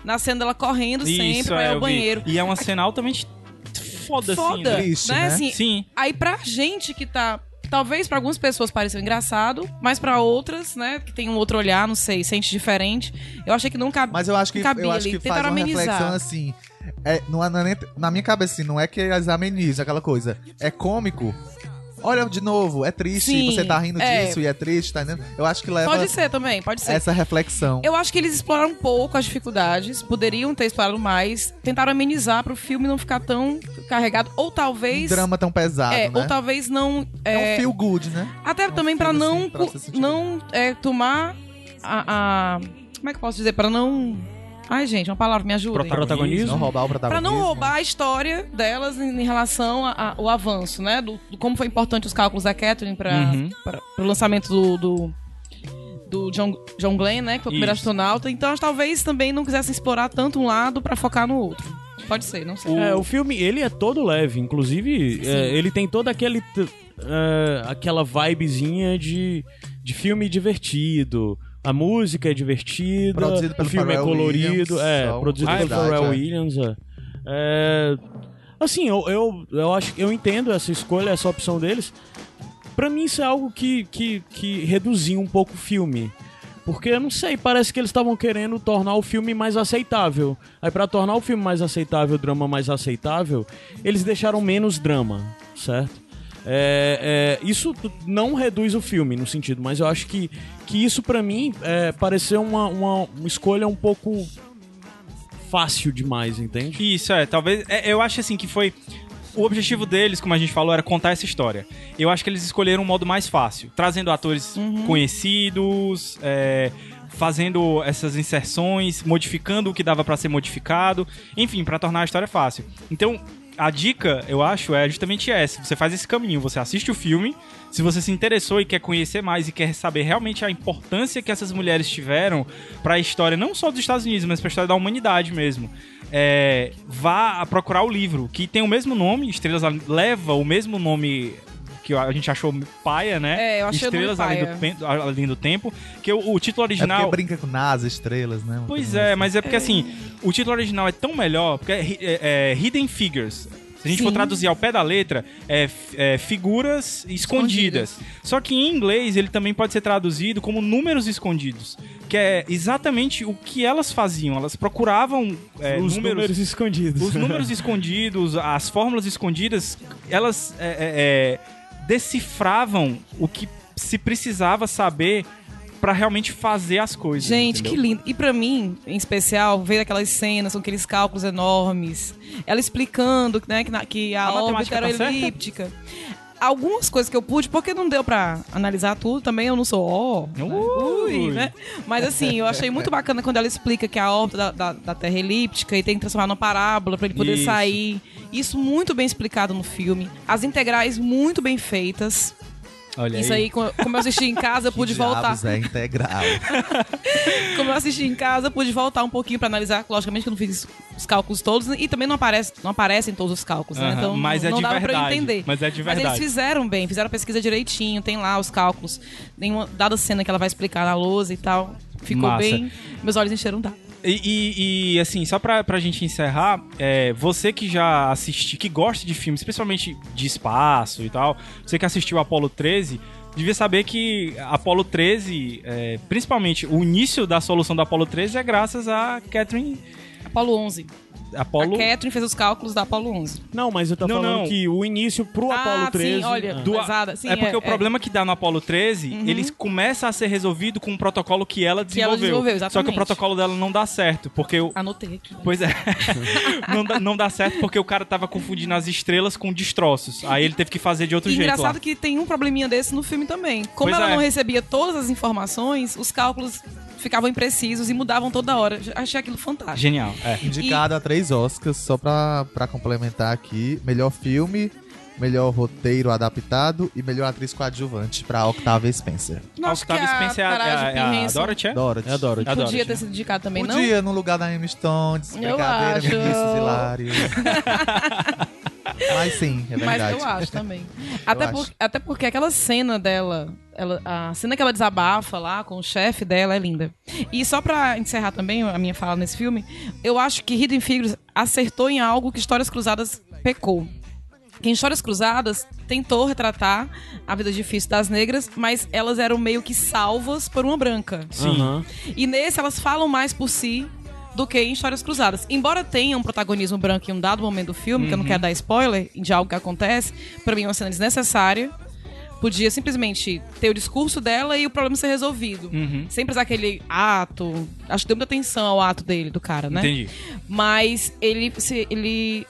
Na cena dela correndo sempre Isso, pra ir é, ao eu vi. banheiro. E é uma cena altamente foda, assim, Foda, né? Triste, né? né? Assim, Sim. Aí pra gente que tá. Talvez pra algumas pessoas pareceu engraçado, mas pra outras, né, que tem um outro olhar, não sei, sente diferente. Eu achei que não cabe. Mas eu acho que, cabia eu acho que faz uma amenizar. reflexão assim. É, não é- é na minha cabeça, assim, não é que eles amenizam aquela coisa. É cômico. Olha de novo, é triste, Sim, você tá rindo é. disso e é triste, tá entendendo? Eu acho que leva Pode ser também, pode ser. essa reflexão. Eu acho que eles exploraram um pouco as dificuldades, poderiam ter explorado mais, tentaram amenizar pro filme não ficar tão carregado, ou Um talvez. drama tão pesado, é, né? ou talvez não. É é, um feel good, né? até também pra filme, não, assim, pra não é, tomar a, a- Como é que eu posso dizer? Pra não. Ai, gente, uma palavra, me ajuda. Protagonismo? Não roubar o Pra protagonismo. não roubar a história delas em, em relação ao avanço, né? Do, do como foi importante os cálculos da Catherine para Uhum. o lançamento do, do, do John, John Glenn, né? Que foi o primeiro Isso. astronauta. Então, elas talvez também não quisessem explorar tanto um lado pra focar no outro. Pode ser, não sei. É, o filme, ele é todo leve. Inclusive, é, ele tem toda aquele, é, aquela vibezinha de, de filme divertido. A música é divertida, Produzido pelo o filme é Pharrell colorido, Williams, é, só produzido uma pelo curiosidade, Pharrell é. Williams, é. É, assim, eu, eu, eu acho eu entendo essa escolha, essa opção deles. Pra mim isso é algo que, que, que reduziu um pouco o filme. Porque, eu não sei, parece que eles estavam querendo tornar o filme mais aceitável. Aí, pra tornar o filme mais aceitável, o drama mais aceitável, eles deixaram menos drama, certo? É, é, isso não reduz o filme, no sentido, mas eu acho que, que isso, pra mim, é, pareceu uma, uma, uma escolha um pouco fácil demais, entende? Isso, é. Talvez. é, eu acho assim que foi. O objetivo deles, como a gente falou, era contar essa história. Eu acho que eles escolheram um modo mais fácil, trazendo atores conhecidos, é, fazendo essas inserções, modificando o que dava pra ser modificado, enfim, pra tornar a história fácil. Então, a dica, eu acho, é justamente essa. Você faz esse caminho, você assiste o filme, se você se interessou e quer conhecer mais e quer saber realmente a importância que essas mulheres tiveram pra história, não só dos Estados Unidos, mas pra história da humanidade mesmo. É, vá a procurar o livro, que tem o mesmo nome, Estrelas leva o mesmo nome que a gente achou paia, né? É, eu achei Estrelas Além do, Pen- Além do Tempo, que o, o título É original... porque brinca com NASA, estrelas, né? Uma Pois coisa é, assim. mas é porque assim, o título original é tão melhor, porque é, hi- é- é Hidden Figures. Se a gente for Sim. traduzir ao pé da letra, é, f- é figuras escondidas. Só que em inglês ele também pode ser traduzido como números escondidos. Que é exatamente o que elas faziam. Elas procuravam é, Os números, escondidos. os números escondidos, as fórmulas escondidas, elas é, é, é, decifravam o que se precisava saber pra realmente fazer as coisas. Gente, entendeu? que lindo. E pra mim, em especial, ver aquelas cenas com aqueles cálculos enormes. Ela explicando né, que, na- que a, A órbita matemática era tá certa? Algumas coisas que eu pude, porque não deu pra analisar tudo, também eu não sou ó. né? Ui. Né? Mas assim, eu achei muito bacana quando ela explica que a órbita da, da- da Terra é elíptica e tem que transformar numa parábola pra ele poder Isso. sair. Isso muito bem explicado no filme. As integrais muito bem feitas. Olha Isso aí, co- como eu assisti em casa, [laughs] pude voltar. é integral. [laughs] Como eu assisti em casa, eu pude voltar um pouquinho pra analisar. Logicamente que eu não fiz os cálculos todos e também não, aparece, não aparecem todos os cálculos, né? Aham, Então mas é não dava pra eu verdade, entender. mas é de Mas verdade. eles fizeram bem, fizeram a pesquisa direitinho, tem lá os cálculos. Tem uma dada cena que ela vai explicar na lousa e tal. Ficou Massa. bem. Meus olhos encheram d'água. E, e- assim, só pra, pra gente encerrar, é, você que já assistiu, que gosta de filmes, principalmente de espaço e tal, você que assistiu Apollo 13, devia saber que Apollo 13, é, principalmente o início da solução do Apollo 13 é graças a Catherine Apolo 11. Apollo. A Catherine fez os cálculos da Apolo 11. Não, mas eu tô Não, falando não. que o início pro Ah, Apollo sim, 13. olha, Ah. do- pesada, sim, é porque é, o é. problema que dá no Apollo 13, Uhum. eles começam a ser resolvido com um protocolo que ela ela desenvolveu. desenvolveu, Só que o protocolo dela não dá certo, porque o, Anotei aqui. Pois é. [laughs] não, dá, não dá certo porque o cara tava confundindo as estrelas com destroços. Aí ele teve que fazer de outro E jeito. engraçado lá. que tem um probleminha desse no filme também. Como Pois ela é. não recebia todas as informações, os cálculos ficavam imprecisos e mudavam toda hora. Achei aquilo fantástico. Genial. É. Indicado a três Oscars, só pra, pra complementar aqui. Melhor filme, melhor roteiro adaptado e melhor atriz coadjuvante pra Octavia Spencer. Não A acho que Octavia a Spencer é a, é a, é a Dorothy, é? Dorothy. É a Dorothy. É a Podia Dorothy. ter sido indicado também, não? Podia, no lugar da Emma Stone, brincadeira, acho. Vinícius Hilário. [laughs] Mas sim, é Mas verdade. eu acho também. [laughs] até, acho. por- até porque aquela cena dela, ela, a cena que ela desabafa lá com o chefe dela é linda. E só pra encerrar também a minha fala nesse filme, eu acho que Hidden Figures acertou em algo que Histórias Cruzadas pecou. Que em Histórias Cruzadas tentou retratar a vida difícil das negras, mas elas eram meio que salvas por uma branca. Sim. Aham. E nesse elas falam mais por si do que em Histórias Cruzadas. Embora tenha um protagonismo branco em um dado momento do filme, que eu não quero dar spoiler de algo que acontece, pra mim é uma cena desnecessária. Podia simplesmente ter o discurso dela e o problema ser resolvido. Uhum. Sem precisar aquele ato. Acho que deu muita atenção ao ato dele, do cara, né? Entendi. Mas ele, se, ele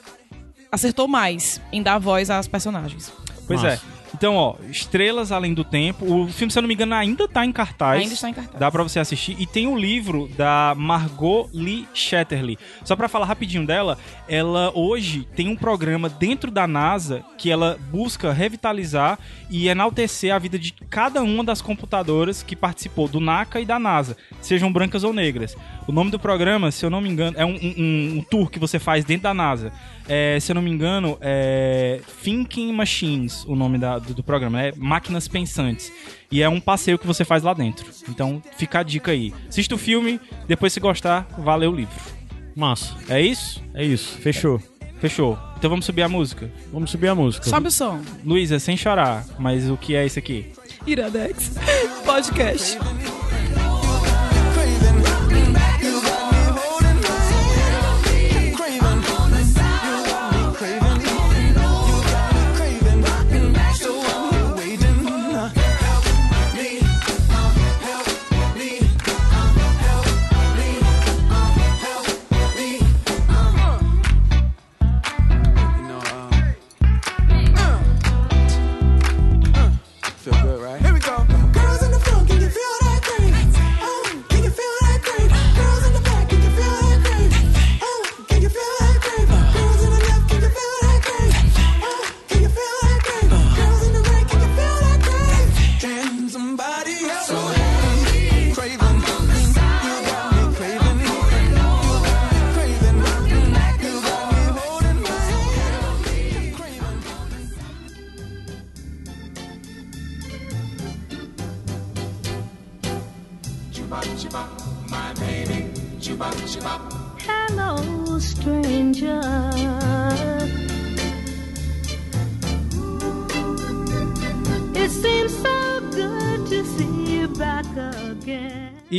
acertou mais em dar voz às personagens. Pois Massa. é. Então, ó, Estrelas Além do Tempo. O filme, se eu não me engano, ainda tá em cartaz. Ainda está em cartaz. Dá pra você assistir. E tem o livro da Margot Lee Shetterly. Só pra falar rapidinho dela, ela hoje tem um programa dentro da NASA que ela busca revitalizar e enaltecer a vida de cada uma das computadoras que participou do NACA e da NASA, sejam brancas ou negras. O nome do programa, se eu não me engano, é um, um- um tour que você faz dentro da NASA. É, se eu não me engano, é Thinking Machines, o nome da- do, do programa, é Máquinas Pensantes. E é um passeio que você faz lá dentro. Então, fica a dica aí. Assista o filme, depois se gostar, valeu o livro. Massa. É isso? É isso. Fechou. Fechou. Então vamos subir a música. Vamos subir a música. Sobe o som. Luísa, sem chorar, mas o que é isso aqui? Iradex [laughs] Podcast.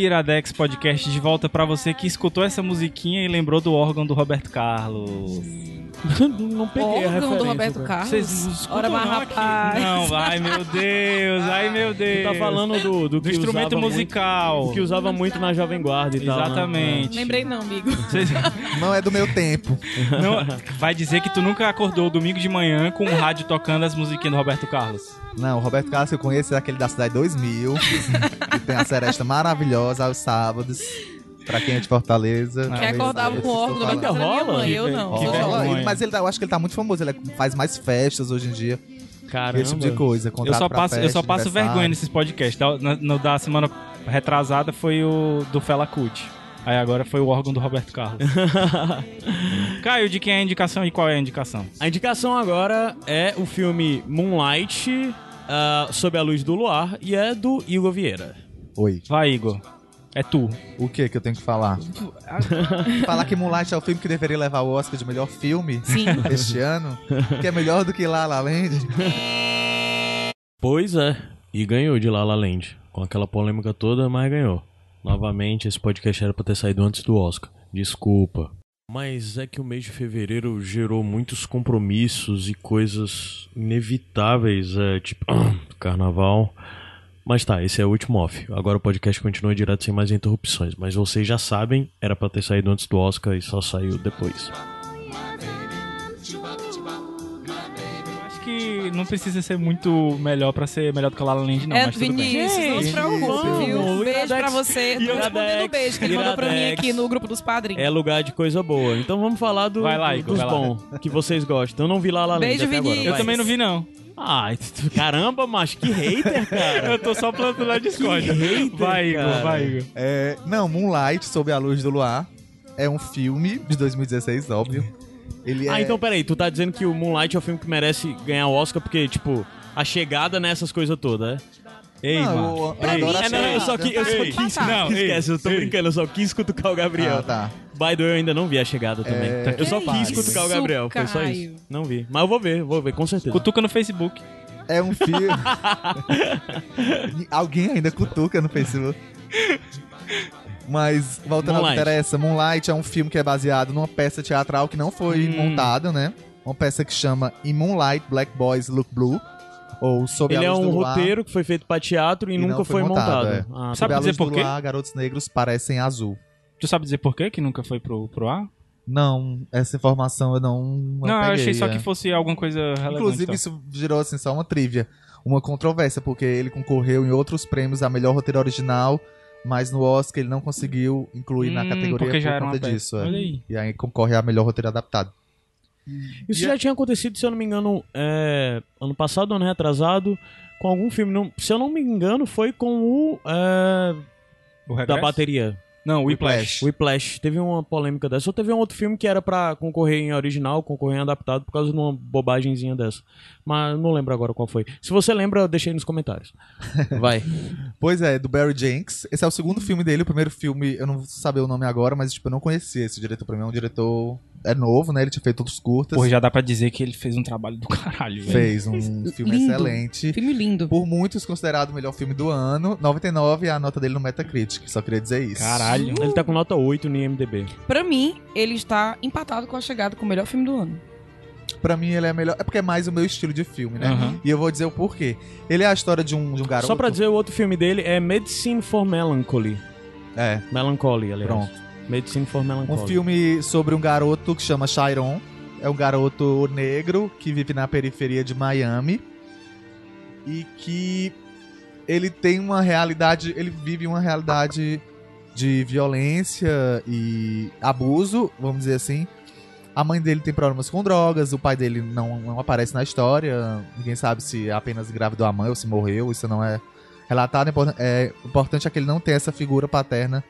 Iradex Podcast de volta pra você que escutou essa musiquinha e lembrou do órgão do Roberto Carlos. [laughs] não peguei a órgão referência. do Roberto. Carlos. Vocês não escutam Ora, não aqui? rapaz. Não, ai meu Deus, ai meu Deus. Tu tá falando do, do, do instrumento musical. Muito, que usava muito na Jovem Guarda e tal. né? Exatamente. Lembrei não, amigo. Vocês- [laughs] Não é do meu tempo. não, vai dizer que tu nunca acordou domingo de manhã com o rádio tocando as musiquinhas do Roberto Carlos. Não, o Roberto Carlos que eu conheço é aquele da Cidade 2000, [laughs] que tem a seresta maravilhosa aos sábados. Pra quem é de Fortaleza. Que Que talvez acordava com o órgão do eu tô Roberto Carlos era minha rola? mãe, eu não. que eu. Rola, mas ele, tá- eu acho que ele tá muito famoso, ele faz mais festas hoje em dia. Caramba. Esse tipo de coisa. Eu só passo, eu festa, só passo vergonha nesses podcasts. Da, na- no da semana retrasada foi o do Fela Kuti. Aí agora foi o órgão do Roberto Carlos. [laughs] Caio, de quem é a indicação e qual é a indicação? A indicação agora é o filme Moonlight, ah, Sob a Luz do Luar, e é do Igor Vieira. Oi. Vai, Igor. É tu. O que que eu tenho que falar? [laughs] falar que Moonlight é o filme que deveria levar o Oscar de melhor filme Sim. [laughs] este ano. Que é melhor do que La La Land. Pois é, e ganhou de La La Land. Com aquela polêmica toda, mas ganhou. Novamente, esse podcast era pra ter saído antes do Oscar. Desculpa. Mas é que o mês de fevereiro gerou muitos compromissos e coisas inevitáveis, é, tipo, [clears throat] carnaval. Mas tá, esse é o último off. Agora o podcast continua direto sem mais interrupções. Mas vocês já sabem, era pra ter saído antes do Oscar e só saiu depois. Que não precisa ser muito melhor pra ser melhor do que o La La Land, não. É, mas tudo bem. Vinícius, não se preocupe, viu? Beijo pra você. Tô respondendo beijo que ele mandou pra mim aqui no grupo dos padrinhos. É lugar de coisa boa. Então vamos falar do, Vai lá, dos bons que vocês gostam. Eu não vi La La Land Beijo, até agora. Vinícius. Eu também não vi, não. Ai, caramba, macho, que hater, cara. [laughs] Eu tô só plantando na Discord. Que hater, Vai, Igor, cara. vai, Igor. É, não, Moonlight, Sob a Luz do Luar. É um filme de 2016, óbvio. Ele Ah, é... então peraí, tu tá dizendo que o Moonlight é o filme que merece ganhar o Oscar porque, tipo, a chegada nessas coisas todas, é? Ei, Não, mano. eu- eu a É, não, eu só, que, eu só Ei, quis. não, ei, esquece, eu tô ei. brincando, eu só quis cutucar o Gabriel. Ah, tá. By the way, eu ainda não vi a chegada também. É, eu só que quis isso, cutucar o Gabriel, foi só isso. Não vi. Mas eu vou ver, vou ver, com certeza. Cutuca no Facebook. É um filme. [laughs] Alguém ainda cutuca no Facebook. Mas, voltando ao que Moonlight. interessa, Moonlight é um filme que é baseado numa peça teatral que não foi Hum. montada, né? Uma peça que chama In Moonlight, Black Boys Look Blue. Ou Sob Ele a é Luz um do Luar. roteiro que foi feito pra teatro e, E nunca não foi foi montado. montado, é. Ah, Sabe a dizer Luz por quê? Luar, garotos negros parecem azul. Tu sabe dizer por quê que nunca foi pro, pro ar? Não, essa informação eu não. Não, eu peguei, achei só é. que fosse alguma coisa relevante. Inclusive, então. isso gerou assim, só uma trivia. Uma controvérsia, porque ele concorreu em outros prêmios a melhor roteiro original, mas no Oscar ele não conseguiu incluir na Hum, categoria porque por já era uma conta peça. disso. é. E aí concorre a melhor roteiro adaptado. Isso E já tinha acontecido, se eu não me engano, é, ano passado, ano retrasado, com algum filme. Não- se eu não me engano, foi com o. é, O da bateria. Não, Whiplash. Whiplash. Teve uma polêmica dessa. Ou teve um outro filme que era pra concorrer em original, concorrer em adaptado, por causa de uma bobagemzinha dessa. Mas não lembro agora qual foi. Se você lembra, deixa aí nos comentários. [laughs] Vai. Pois é, do Barry Jenks. Esse é o segundo filme dele. O primeiro filme, eu não vou saber o nome agora, mas tipo, eu não conhecia esse diretor pra mim. É um diretor. É novo, né? Ele tinha feito outros curtas. Porra, já dá pra dizer que ele fez um trabalho do caralho, velho. Fez um filme Lindo. excelente. Filme lindo. Por muitos considerado o melhor filme do ano. 99 é a nota dele no Metacritic. Só queria dizer isso. Caralho. Ele tá com nota 8 no IMDB. Pra mim, ele está empatado com a chegada com o melhor filme do ano. Pra mim, ele é melhor. É porque é mais o meu estilo de filme, né? Aham. E eu vou dizer o porquê. Ele é a história de um, de um garoto. Só pra dizer, o outro filme dele é Medicine for Melancholy. É. Melancholy, aliás. Pronto. Medicine for Melancholy. Um filme sobre um garoto que chama Chiron. É um garoto negro que vive na periferia de Miami. E que ele tem uma realidade. Ele vive uma realidade de violência e abuso, vamos dizer assim. A mãe dele tem problemas com drogas, o pai dele não, não aparece na história. Ninguém sabe se apenas engravidou a mãe ou se morreu, isso não é relatado. É importante é que ele não tem essa figura paterna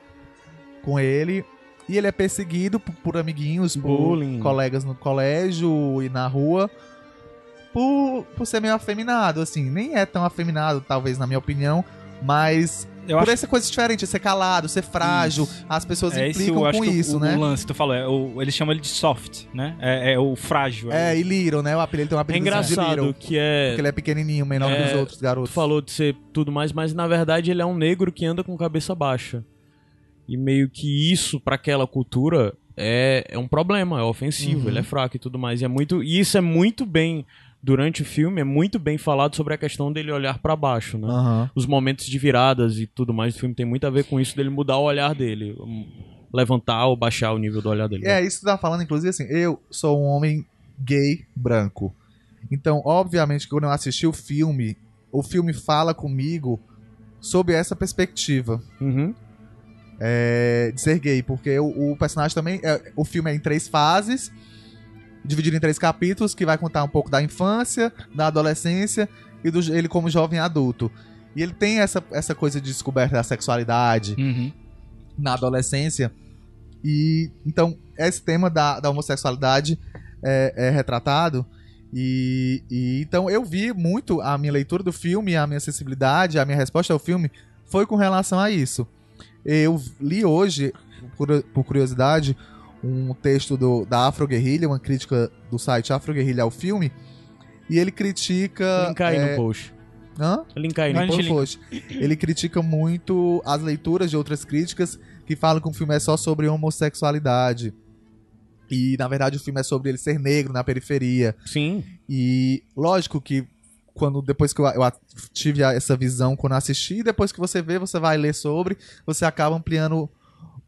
com ele. E ele é perseguido por, por amiguinhos, por Bullying. colegas no colégio e na rua, por, por ser meio afeminado, assim. Nem é tão afeminado, talvez, na minha opinião, mas Eu por acho essa coisa diferente, ser calado, ser frágil, Isso. as pessoas é implicam com isso, o, né? o lance tu falou, é o, eles chamam ele de soft, né? É, é o frágil. É, e Little, né? O apelido ele tem um É apelido de engraçado Little, que é... porque ele é pequenininho, menor É, que os outros Tu garotos. falou de ser tudo mais, mas na verdade ele é um negro que anda com cabeça baixa. E meio que isso, pra aquela cultura, é, é um problema, é ofensivo, Uhum. ele é fraco e tudo mais. E, é muito, e isso é muito bem, durante o filme, é muito bem falado sobre a questão dele olhar pra baixo, né? Aham. Os momentos de viradas e tudo mais do filme tem muito a ver com isso, dele mudar o olhar dele. Levantar ou baixar o nível do olhar dele. É, isso que tu tá falando, inclusive, assim, eu sou um homem gay branco. Então, obviamente, que quando eu assisti o filme, o filme fala comigo sob essa perspectiva Uhum. É, de ser gay, porque o, o personagem também. é, o filme é em três fases, dividido em três capítulos, que vai contar um pouco da infância, da adolescência e do ele como jovem adulto. E ele tem essa, essa coisa de descoberta da sexualidade, Uhum. na adolescência. E então esse tema da, da homossexualidade é, é retratado. E, e então eu vi muito a minha leitura do filme, a minha sensibilidade, a minha resposta ao filme foi com relação a isso. Eu li hoje, por, curiosidade, um texto do, da Afro Guerrilha, uma crítica do site Afro Guerrilha ao filme, e ele critica. Linkar aí é, no post. Hã? Linkar aí no post. Ele critica muito as leituras de outras críticas que falam que o filme é só sobre homossexualidade. E, na verdade, o filme é sobre ele ser negro na periferia. Sim. E, lógico que quando depois que eu, eu tive a- essa visão quando assisti, depois que você vê, você vai ler sobre, você acaba ampliando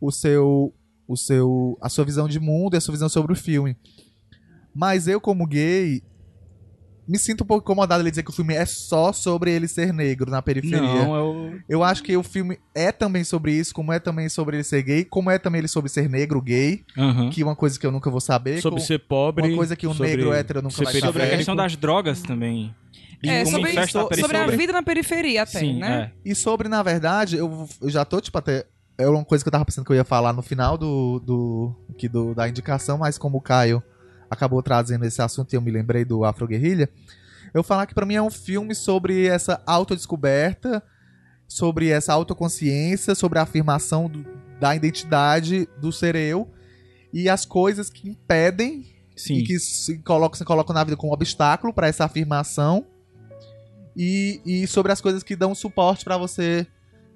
o seu o seu a sua visão de mundo e a sua visão sobre o filme. Mas eu como gay me sinto um pouco incomodado ele dizer que o filme é só sobre ele ser negro na periferia. Não, eu. Eu acho que o filme é também sobre isso, como é também sobre ele ser gay, como é também ele sobre ser negro gay, Aham. que é uma coisa que eu nunca vou saber. Sobre com- ser pobre. uma coisa que um negro hétero nunca ser vai Sobre a questão das drogas também. E É, sobre, a sobre a vida na periferia até, Sim, né? é. E sobre, na verdade, eu, eu já tô, tipo, até. É uma coisa que eu tava pensando que eu ia falar no final do, do, aqui do da indicação, mas como o Caio acabou trazendo esse assunto e eu me lembrei do Afro Guerrilha, eu falar que pra mim é um filme sobre essa autodescoberta, sobre essa autoconsciência, sobre a afirmação do- da identidade do ser eu e as coisas que impedem Sim. e que se colocam, se colocam na vida como obstáculo para essa afirmação e, e sobre as coisas que dão suporte para você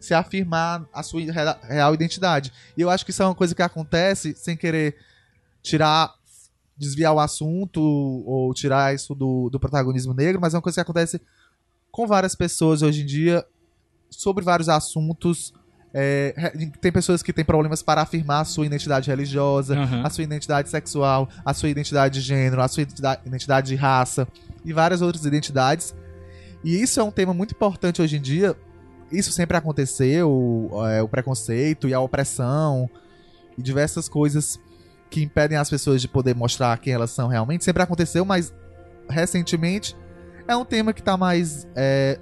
se afirmar a sua rea- real identidade. E eu acho que isso é uma coisa que acontece sem querer tirar, desviar o assunto ou tirar isso do, do protagonismo negro, mas é uma coisa que acontece com várias pessoas hoje em dia sobre vários assuntos. É, tem pessoas que têm problemas para afirmar a sua identidade religiosa, Aham. a sua identidade sexual, a sua identidade de gênero, a sua identidade de raça e várias outras identidades. E isso é um tema muito importante hoje em dia. Isso sempre aconteceu, é, o preconceito e a opressão e diversas coisas que impedem as pessoas de poder mostrar quem elas são realmente. Sempre aconteceu, mas recentemente é um tema que tá mais é,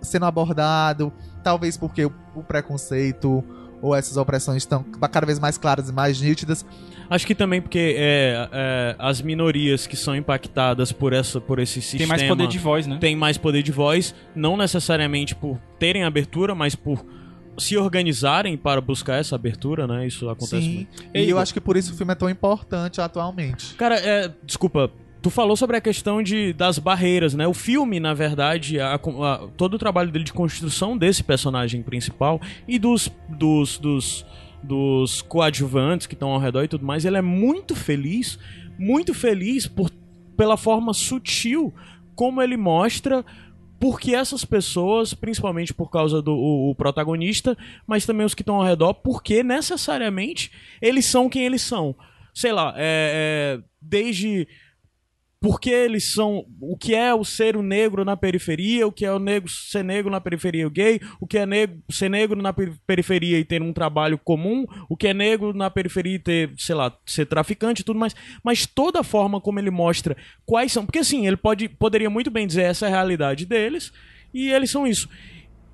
sendo abordado, talvez porque o, o preconceito ou essas opressões estão cada vez mais claras e mais nítidas. Acho que também porque é, é, as minorias que são impactadas por, essa, por esse sistema Tem mais poder de voz, né? têm mais poder de voz, não necessariamente por terem abertura, mas por se organizarem para buscar essa abertura, né? Isso acontece Sim. muito. E eu acho que por isso o filme é tão importante atualmente. Cara, é, desculpa. Tu falou sobre a questão de, das barreiras, né? O filme, na verdade, a- a- todo o trabalho dele de construção desse personagem principal e dos, dos, dos, dos coadjuvantes que estão ao redor e tudo mais, ele é muito feliz, muito feliz por, pela forma sutil como ele mostra porque essas pessoas, principalmente por causa do o- o protagonista, mas também os que estão ao redor, porque necessariamente eles são quem eles são. Sei lá, é, é, desde porque eles são o que é o ser o negro na periferia, o que é o negro ser negro na periferia o gay, o que é negro ser negro na peri- periferia e ter um trabalho comum, o que é negro na periferia e ter, sei lá, ser traficante e tudo mais, mas toda a forma como ele mostra quais são, porque assim, ele pode poderia muito bem dizer essa é a realidade deles e eles são isso.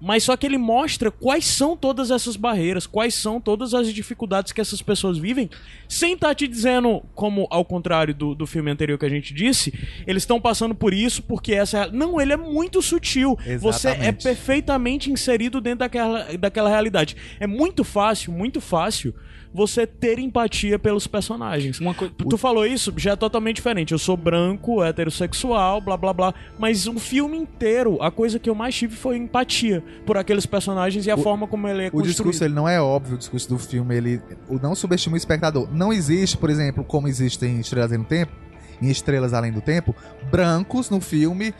Mas só que ele mostra quais são todas essas barreiras, quais são todas as dificuldades que essas pessoas vivem, sem estar te dizendo, como ao contrário do, do filme anterior que a gente disse, eles estão passando por isso porque essa. é Não, ele é muito sutil. Você é Exatamente. perfeitamente inserido dentro daquela, daquela realidade. É muito fácil, muito fácil você ter empatia pelos personagens. Uma coi- Tu falou isso, já é totalmente diferente. Eu sou branco, heterossexual, blá blá blá. Mas o filme inteiro, a coisa que eu mais tive foi empatia por aqueles personagens e a forma como ele é O construído. discurso ele não é óbvio, o discurso do filme, ele o não subestima o espectador. Não existe, por exemplo, como existe em Estrelas Além do Tempo, em Estrelas Além do Tempo, brancos no filme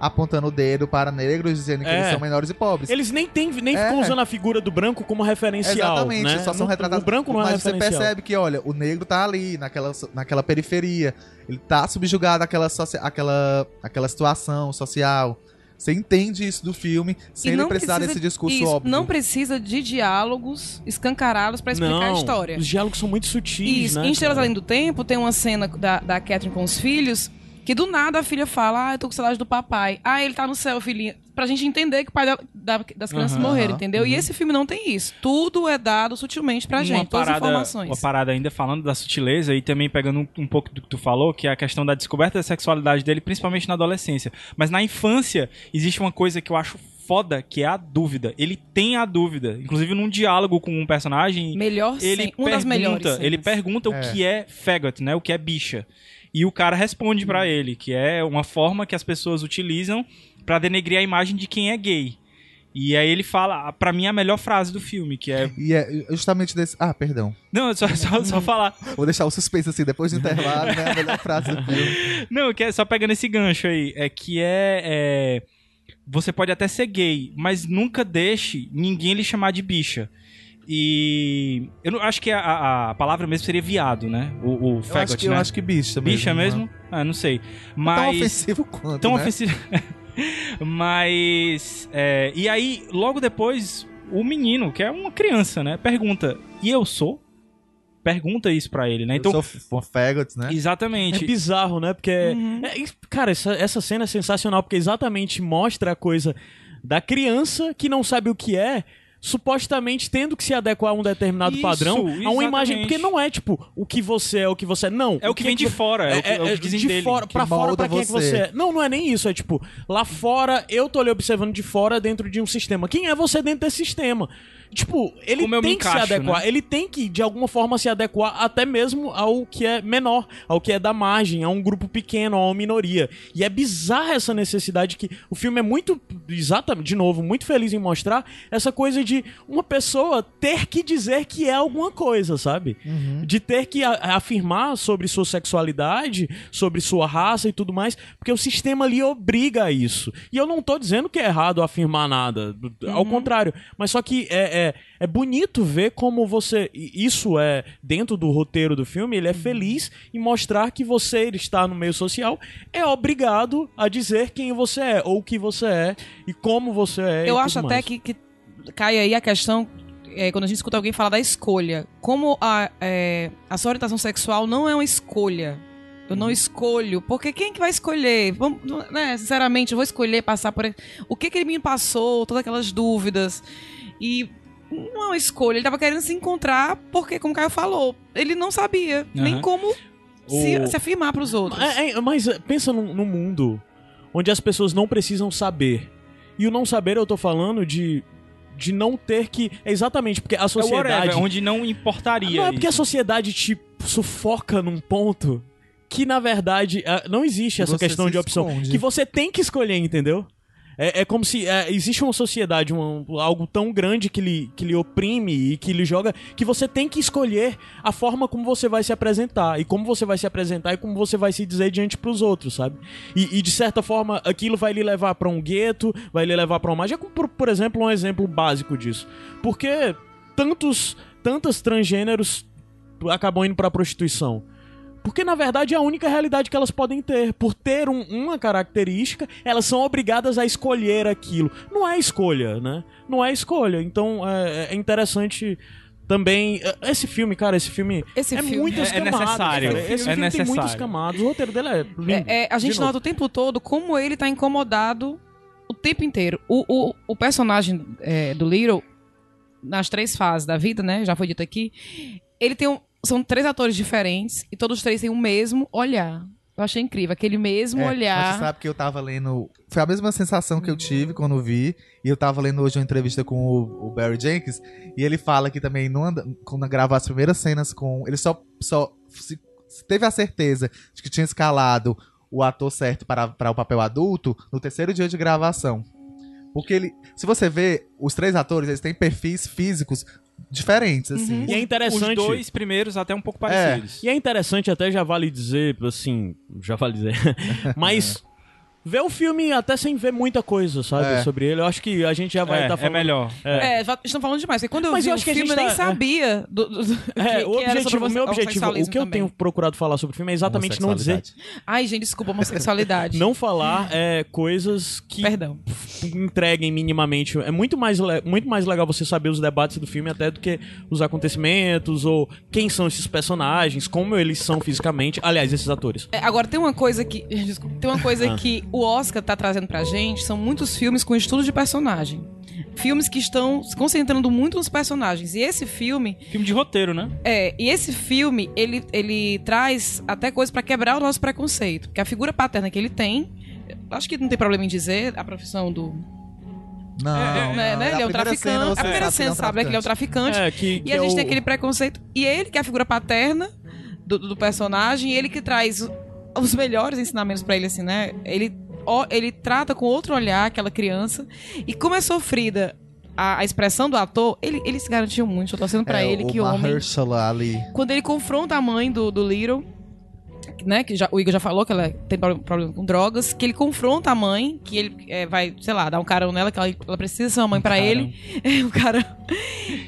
apontando o dedo para negros dizendo que É. eles são menores e pobres. Eles nem, tem, nem É. ficam usando a figura do branco como referencial. Exatamente, né? só são Não- retratados. O branco não é Mas você percebe que, olha, o negro tá ali, naquela, naquela periferia. Ele tá subjugado àquela, àquela, àquela situação social. Você entende isso do filme sem ele não precisar precisa- desse discurso isso, óbvio. Não precisa de diálogos escancarados pra explicar não, a história. Os diálogos são muito sutis, Isso, né? em Estrelas cara? Além do Tempo tem uma cena da, da Catherine com os filhos que do nada a filha fala, ah, eu tô com saudade do papai. Ah, ele tá no céu, filhinha. Pra gente entender que o pai da- da- das crianças Aham, morreram, aham, entendeu? E esse filme não tem isso. Tudo é dado sutilmente pra gente, todas as informações. Uma parada ainda falando da sutileza e também pegando um, um pouco do que tu falou, que é a questão da descoberta da sexualidade dele, principalmente na adolescência. Mas na infância, existe uma coisa que eu acho foda, que é a dúvida. Ele tem a dúvida. Inclusive, num diálogo com um personagem, Melhor ele cena, uma das melhores. pergunta, ele cenas. pergunta É. o que é faggot, né? O que é bicha. E o cara responde pra ele, que é uma forma que as pessoas utilizam pra denegrir a imagem de quem é gay. E aí ele fala, pra mim, a melhor frase do filme, que é... E é justamente desse. Ah, perdão. Não, só, só, só falar. Vou deixar o suspense assim, depois do intervalo, né? A melhor frase do filme. [laughs] Não, que é só pegando esse gancho aí, é que é, é, você pode até ser gay, mas nunca deixe ninguém lhe chamar de bicha. E eu não, acho que a- a, palavra mesmo seria viado, né? O, o Eu faggot, acho, que, né? eu acho que bicha mesmo. bicha mesmo? Ah, não sei. Mas Tão ofensivo quanto, tão né? ofensivo. [laughs] mas é, e aí logo depois o menino, que é uma criança, né, pergunta: "E eu sou?" Pergunta isso pra ele, né? Então, Eu sou faggot, né? exatamente. É bizarro, né? Porque. é- cara, essa, essa cena é sensacional, porque exatamente mostra a coisa da criança que não sabe o que é. Supostamente tendo que se adequar a um determinado Isso, padrão, a uma exatamente. imagem. Porque não é tipo o que você é, o que você é. Não. É o que vem de vo- fora, é o que- é o que dizem de dele, fora, que pra fora, pra quem é que você. você é. Não, não é nem isso. É tipo, lá fora, eu tô lhe observando de fora dentro de um sistema. Quem é você dentro desse sistema? Tipo, ele Como tem que encaixo, se adequar. né? Ele tem que, de alguma forma, se adequar até mesmo ao que é menor, ao que é da margem, a um grupo pequeno, a uma minoria. E é bizarra essa necessidade que o filme é muito, exatamente, de novo, muito feliz em mostrar essa coisa de uma pessoa ter que dizer que é alguma coisa, sabe? De ter que afirmar sobre sua sexualidade, sobre sua raça e tudo mais, porque o sistema lhe obriga a isso. E eu não tô dizendo que é errado afirmar nada, ao contrário, mas só que é, é, é bonito ver como você. Isso é, dentro do roteiro do filme, ele é feliz em mostrar que você está no meio social, é obrigado a dizer quem você é, ou o que você é, e como você é. Eu acho até mais. que, que cai aí a questão, é, quando a gente escuta alguém falar da escolha. Como a, é, a sua orientação sexual não é uma escolha. Eu não escolho. Porque quem que vai escolher? Vamos, né, sinceramente, eu vou escolher passar por. O que, que ele me passou, todas aquelas dúvidas. E é uma escolha. Ele tava querendo se encontrar porque, como o Caio falou, ele não sabia nem Aham. como se, O- se afirmar pros outros. É, é, mas é, pensa num, num mundo onde as pessoas não precisam saber. E o não saber eu tô falando de, de não ter que. É exatamente, porque a É sociedade. whatever, onde não importaria. não é porque a isso. sociedade te sufoca num ponto que, na verdade, não existe essa Você questão se de opção. esconde. Que você tem que escolher, entendeu? É, é como se é, existe uma sociedade, algo tão grande que lhe, que lhe oprime e que lhe joga, que você tem que escolher a forma como você vai se apresentar. E como você vai se apresentar e como você vai se dizer diante pros outros, sabe? E, e, de certa forma, aquilo vai lhe levar pra um gueto, vai lhe levar pra uma. É como, por, por exemplo, um exemplo básico disso. Porque tantos, tantas transgêneros acabam indo pra prostituição. Porque, na verdade, é a única realidade que elas podem ter. Por ter um- uma característica, elas são obrigadas a escolher aquilo. Não é escolha, né? Não é escolha. Então, é, é interessante também... é, Esse filme, cara, esse filme Esse é filme muitas é- é camadas. necessário. cara. Esse É filme tem necessário. muitas camadas. O roteiro dele é lindo. É, é, a gente nota o tempo todo como ele tá incomodado o tempo inteiro. O, o, o personagem é, do Little, nas três fases da vida, né? Já foi dito aqui. Ele tem um. São três atores diferentes e todos os três têm o mesmo olhar. Eu achei incrível. Aquele mesmo É, olhar. você sabe que eu tava lendo. Foi a mesma sensação que eu tive quando vi. E eu tava lendo hoje uma entrevista com o, o Barry Jenkins. E ele fala que também, não anda- quando gravou as primeiras cenas com. Ele só, só se- se teve a certeza de que tinha escalado o ator certo para, para o papel adulto no terceiro dia de gravação. Porque ele. Se você vê, os três atores, eles têm perfis físicos diferentes, assim. E é interessante. Os dois primeiros até um pouco parecidos. E é interessante, até já vale dizer, assim, já vale dizer. [laughs] Mas ver o filme até sem ver muita coisa, sabe, É. sobre ele. Eu acho que a gente já vai É, estar é falando. melhor. É, já estão falando demais. Porque quando eu Mas vi eu o acho que a filme, gente eu nem tá- é. sabia do, do- do- É, que- o que era objetivo, sobre o meu objetivo, o que eu também. tenho procurado falar sobre o filme é exatamente não dizer. Ai, gente, desculpa, homossexualidade. [laughs] não falar é, coisas que Perdão. entreguem minimamente. É muito mais, muito mais legal você saber os debates do filme até do que os acontecimentos ou quem são esses personagens, como eles são fisicamente. Aliás, esses atores. É, agora, tem uma coisa que. [laughs] Desculpa, tem uma coisa Ah. que o Oscar tá trazendo pra gente: são muitos filmes com estudo de personagem. Filmes que estão se concentrando muito nos personagens. E esse filme, Filme de roteiro, né? é, e esse filme, ele, ele traz até coisa pra quebrar o nosso preconceito. Porque a figura paterna que ele tem, acho que não tem problema em dizer, a profissão do. Não, né, não, né, a ele é um primeira traficante. cena a primeira sabe que ele é cena sabe né, que ele é um traficante. É, que, E que a é gente o- tem aquele preconceito. E ele, que é a figura paterna do, do personagem, e ele que traz os melhores ensinamentos pra ele, assim, né? Ele, ele trata com outro olhar aquela criança. E como é sofrida a, a expressão do ator, ele, ele se garantiu muito. Eu tô torcendo pra É, ele o que o homem. Ali. Quando ele confronta a mãe do, do Little. Né, que já, o Igor já falou que ela tem pro- problema com drogas, que ele confronta a mãe, que ele é, vai, sei lá, dar um carão nela, que ela, ela precisa ser uma mãe pra ele. [laughs] É, o cara.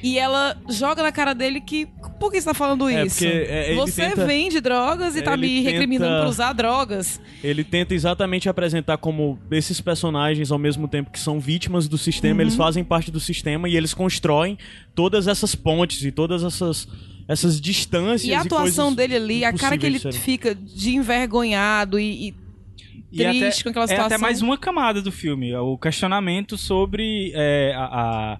E ela joga na cara dele que. Por que você tá falando É, isso? porque, é, você tenta- vende drogas e tá me recriminando tenta- por usar drogas. Ele tenta exatamente apresentar como esses personagens, ao mesmo tempo que são vítimas do sistema, Uhum. eles fazem parte do sistema e eles constroem todas essas pontes e todas essas, essas distâncias. E a atuação coisas dele ali, a cara que ele serem. fica de envergonhado e. e E até, Triste com aquela é até situação. mais uma camada do filme. é O questionamento sobre é, a, a,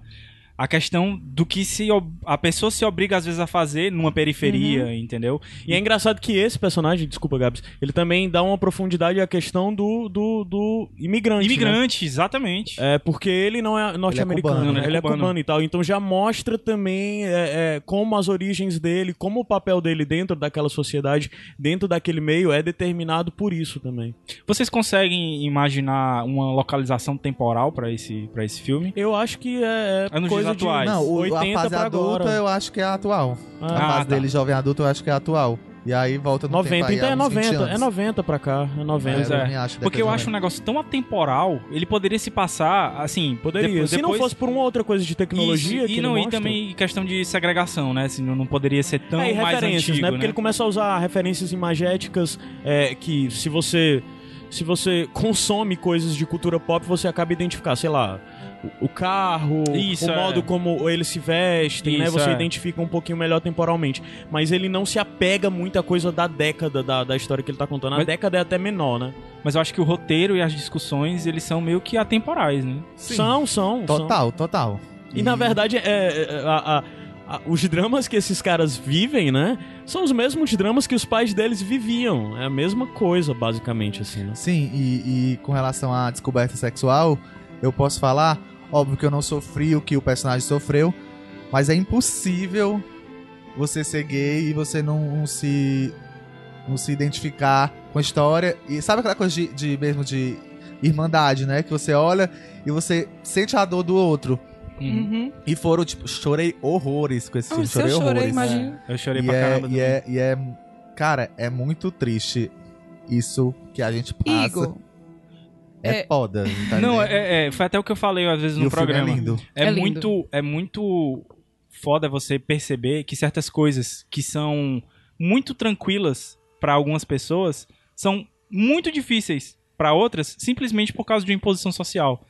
a questão do que se a pessoa se obriga às vezes a fazer numa periferia, Uhum. entendeu? E é engraçado que esse personagem, desculpa, Gabs, ele também dá uma profundidade à questão do, do, do imigrante. né? Imigrante, exatamente. É, porque ele não é norte-americano, cubano, né? né? ele é Cubano. cubano e tal. Então já mostra também é, é, como as origens dele, como o papel dele dentro daquela sociedade, dentro daquele meio, é determinado por isso também. Vocês conseguem imaginar uma localização temporal pra esse, pra esse filme? Eu acho que é, É coisa atuais. Não, o, a 80 fase pra adulta agora. eu acho que é atual. Ah, a fase tá. dele jovem adulto eu acho que é atual. E aí volta no 90, tempo aí, então é há uns 20 90, é anos. 90 pra cá, é 90. Pois eu é. também acho que Porque eu acho um negócio tão atemporal, ele poderia se passar, assim... Poderia. depois- Se não depois- fosse por uma outra coisa de tecnologia e ele não, e mostra. também questão de segregação, né? Assim, não não poderia ser tão é, e mais referências, antigo, né? Porque ele começa a usar referências imagéticas é, que se você se você consome coisas de cultura pop, você acaba identificar, sei lá, o, carro, Isso, o é. modo como eles se vestem, né? Isso, Você é. identifica um pouquinho melhor temporalmente. Mas ele não se apega muito à coisa da década da, da história que ele tá contando. A Mas- década é até menor, né? Mas eu acho que o roteiro e as discussões, eles são meio que atemporais, né? Sim. São, são. são. Total, total. E na verdade, é, é, a- a- a- os dramas que esses caras vivem, né? São os mesmos dramas que os pais deles viviam. É a mesma coisa, basicamente, assim, né? Sim, e, e com relação à descoberta sexual, eu posso falar, óbvio que eu não sofri o que o personagem sofreu, mas é impossível você ser gay e você não, não se não se identificar com a história. E sabe aquela coisa de, de mesmo de irmandade, né? Que você olha e você sente a dor do outro. Uhum. E foram, tipo, chorei horrores com esse Ah, filme. eu Chorei chorei, horrores. imagina. Eu chorei E pra é, caramba. e, também. é, e é. Cara, é muito triste isso que a gente passa. Igor, é, é- foda. tá Não, entendendo? é, é, foi até o que eu falei às vezes E no o filme programa. é lindo. É, É lindo. muito, é muito foda você perceber que certas coisas que são muito tranquilas pra algumas pessoas são muito difíceis pra outras, simplesmente por causa de uma imposição social.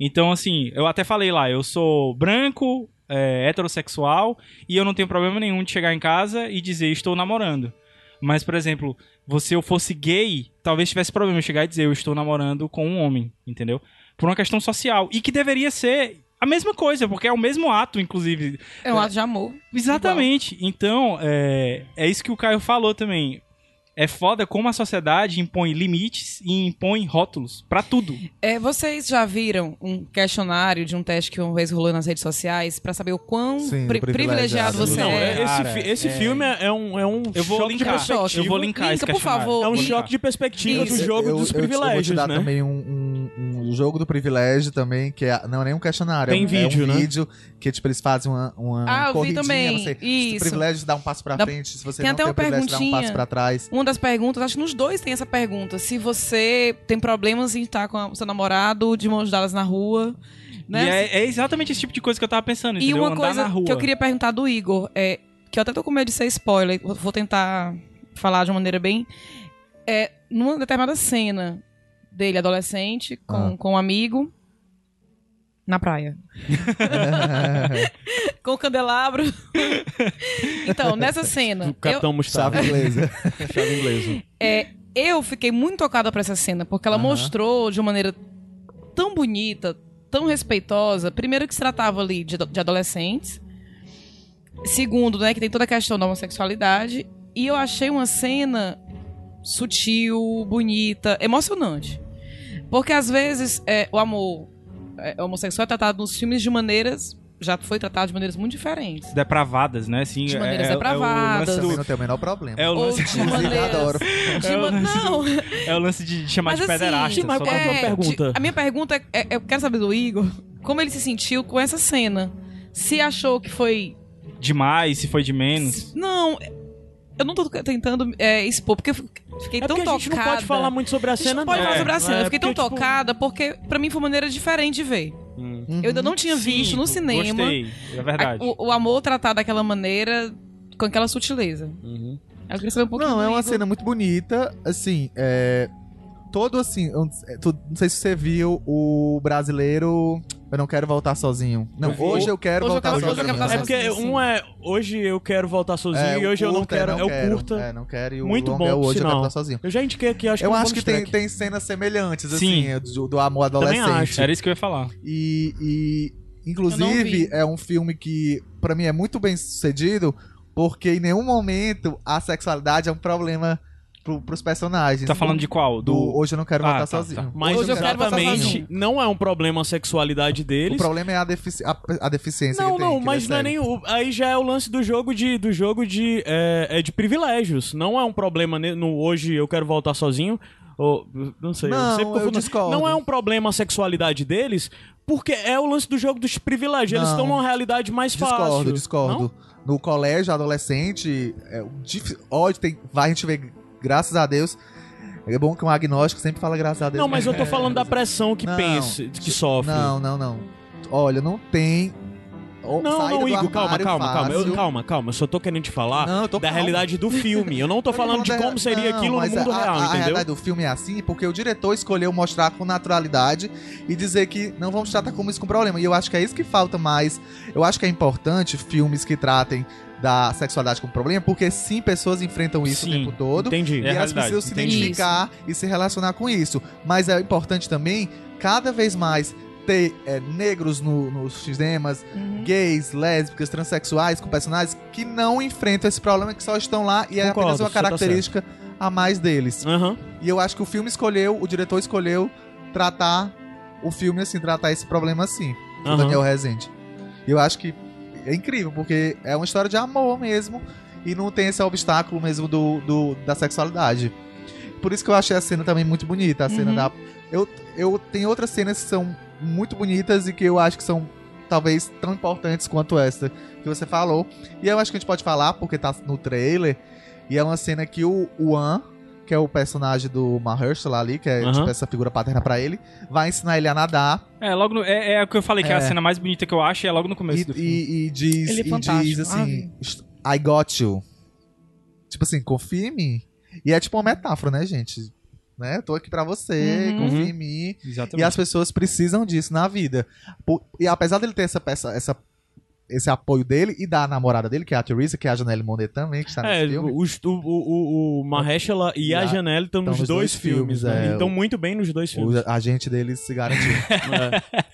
Então, assim, eu até falei lá, eu sou branco, é, heterossexual e eu não tenho problema nenhum de chegar em casa e dizer estou namorando. Mas, por exemplo, se eu fosse gay, talvez tivesse problema eu chegar e dizer eu estou namorando com um homem, entendeu? Por uma questão social. E que deveria ser a mesma coisa, porque é o mesmo ato, inclusive. é um ato de amor. Exatamente. Então, é, é isso que o Caio falou também. É foda como a sociedade impõe limites e impõe rótulos pra tudo. É, vocês já viram um questionário de um teste que uma vez rolou nas redes sociais pra saber o quão Sim, pri- privilegiado. privilegiado você Não, é? esse, Cara, fi- esse é- filme é um, é um Eu vou choque linkar. de perspectiva. Eu vou linkar esse Linka, por favor. É um linkar. choque de perspectiva Isso. do jogo eu, dos eu- Eu vou te privilégios, dar né? também um, um- um jogo do privilégio também, que é, não é nem um questionário. Tem é um, vídeo, é um né? vídeo que, tipo, eles fazem uma, uma Ah, eu vi corridinha, também. não sei. Se Isso. o privilégio de dar um passo pra frente, se você Tem não até tem uma o privilégio de dar um passo pra trás. Uma das perguntas, acho que nos dois tem essa pergunta. Se você tem problemas em estar com o seu namorado de mãos dadas na rua, né? E é, é exatamente esse tipo de coisa que eu tava pensando, E entendeu? uma Andar coisa na rua. que eu queria perguntar do Igor, é, que eu até tô com medo de ser spoiler, vou- vou tentar falar de uma maneira bem. É, numa determinada cena dele, adolescente, com, Ah. com um amigo, na praia. [laughs] com o candelabro. [laughs] então, nessa cena. O Capitão Chave Mostarda. inglesa. [laughs] Chave inglesa. É, eu fiquei muito tocada por essa cena, porque ela mostrou de uma maneira tão bonita, tão respeitosa. Primeiro que se tratava ali de, de adolescentes. Segundo, né, que tem toda a questão da homossexualidade. E eu achei uma cena sutil, bonita, emocionante. Porque às vezes é, o amor homossexual é tratado nos filmes de maneiras. Já foi tratado de maneiras muito diferentes. Depravadas, né? Assim, De é- maneiras é, depravadas. É o lance não tem o menor problema. do, é o lance, de maneiras. adoro. É não, é o lance de chamar Mas de assim, pederasta. mas só é a tua pergunta? de- a minha pergunta é, é- eu quero saber do Igor como ele se sentiu com essa cena. Se achou que foi. Demais, se foi de menos. Não, eu não tô tentando é, expor, porque fiquei É tão porque a tocada. gente não pode falar muito sobre a A gente cena, não pode não. falar sobre a cena. É, eu fiquei tão porque, tipo, tocada porque pra mim foi uma maneira diferente de ver. hum. Eu ainda não tinha Sim, visto no cinema Gostei, é verdade. a- o, o amor tratado daquela maneira, com aquela sutileza. Uhum. Eu queria saber um pouquinho Não, é uma cena muito bonita, assim, é... Todo assim, eu, é, não sei se você viu o brasileiro Eu não quero voltar sozinho. Não, Eu vi. hoje eu quero Hoje eu voltar quero- hoje eu sozinho. quero voltar É porque sozinho, um é hoje eu quero voltar sozinho É, e hoje eu não é quero. É, o quero. curta. É, não quero. E o Muito longo bom, é o hoje eu quero sinal. voltar sozinho. Eu já indiquei aqui, acho Eu que é um acho que tem, tem cenas semelhantes, Sim. assim, do, do amor Também adolescente. acho. Era isso que eu ia falar. E, e, Eu inclusive, é um filme que, pra mim, é muito bem sucedido, porque em nenhum momento a sexualidade é um problema pro, pros personagens. Tá falando de qual? do Do. Hoje eu não quero Ah, voltar tá, sozinho. tá. Mas Hoje eu quero voltar exatamente não é um problema a sexualidade O deles. problema é a, defici a, a deficiência Não, que não, mas não é nem o, aí já é o lance do jogo de do jogo de é, é de privilégios. Não é um problema no hoje eu quero voltar sozinho. Ou, não sei, Não, eu sempre eu confundo. discordo. Não é um problema a sexualidade deles, porque é o lance do jogo dos privilégios. Eles Não. estão numa realidade mais fácil. Discordo, discordo. No colégio, adolescente, é, o ódio tem. Vai a gente ver, graças a Deus. É bom que um agnóstico sempre fala graças a Deus. Não, mas eu tô [laughs] falando da pressão que Não. pensa, que sofre. Não, não, não. Olha, não tem. Não, não, Igor, calma, calma, calma. Eu, calma, calma. Eu só tô querendo te falar Não, da calmo. realidade do filme. Eu não tô [laughs] falando de da- como seria não, aquilo no mundo a, real, a, A entendeu? realidade do filme é assim porque o diretor escolheu mostrar com naturalidade e dizer que não vamos tratar como isso com problema. E eu acho que é isso que falta mais. Eu acho que é importante filmes que tratem da sexualidade como problema, porque sim, pessoas enfrentam isso Sim, o tempo todo. Entendi. É e elas realidade, precisam se entendi. identificar e se relacionar com isso. Mas é importante também, cada vez mais, ter é, negros no- nos cinemas, Uhum. gays, lésbicas, transexuais, com personagens que não enfrentam esse problema, que só estão lá e é Concordo, apenas uma tá característica a mais deles. Aham. E eu acho que o filme escolheu, o diretor escolheu tratar o filme assim, tratar esse problema assim, o Aham. Daniel Rezende. E eu acho que é incrível, porque é uma história de amor mesmo e não tem esse obstáculo mesmo do, do- da sexualidade. Por isso que eu achei a cena também muito bonita, a cena Uhum. da eu eu tenho outras cenas que são muito bonitas e que eu acho que são talvez tão importantes quanto essa que você falou. E eu acho que a gente pode falar porque tá no trailer e é uma cena que o Juan que é o personagem do Mahershala ali, que é Aham. tipo essa figura paterna pra ele, vai ensinar ele a nadar É, logo no- é, é o que eu falei, que é. a É. cena mais bonita que eu acho é logo no começo e, do filme. e, e diz, Ele é e fantástico. diz assim, I got you. Tipo assim, confia em mim. E é tipo uma metáfora, né, gente? Né? Eu tô aqui pra você, Uhum. confia em mim. E Exatamente. as pessoas precisam disso na vida. E apesar dele ter essa peça, essa, esse apoio dele e da namorada dele, que é a Teresa, que é a Janelle Monáe também, que está nesse É, filme. os- o, o, o, o Mahershala e a E a- Janelle estão nos, nos dois, dois filmes, filmes, né? é. Estão muito bem nos dois filmes. O agente deles se garantiu. [laughs]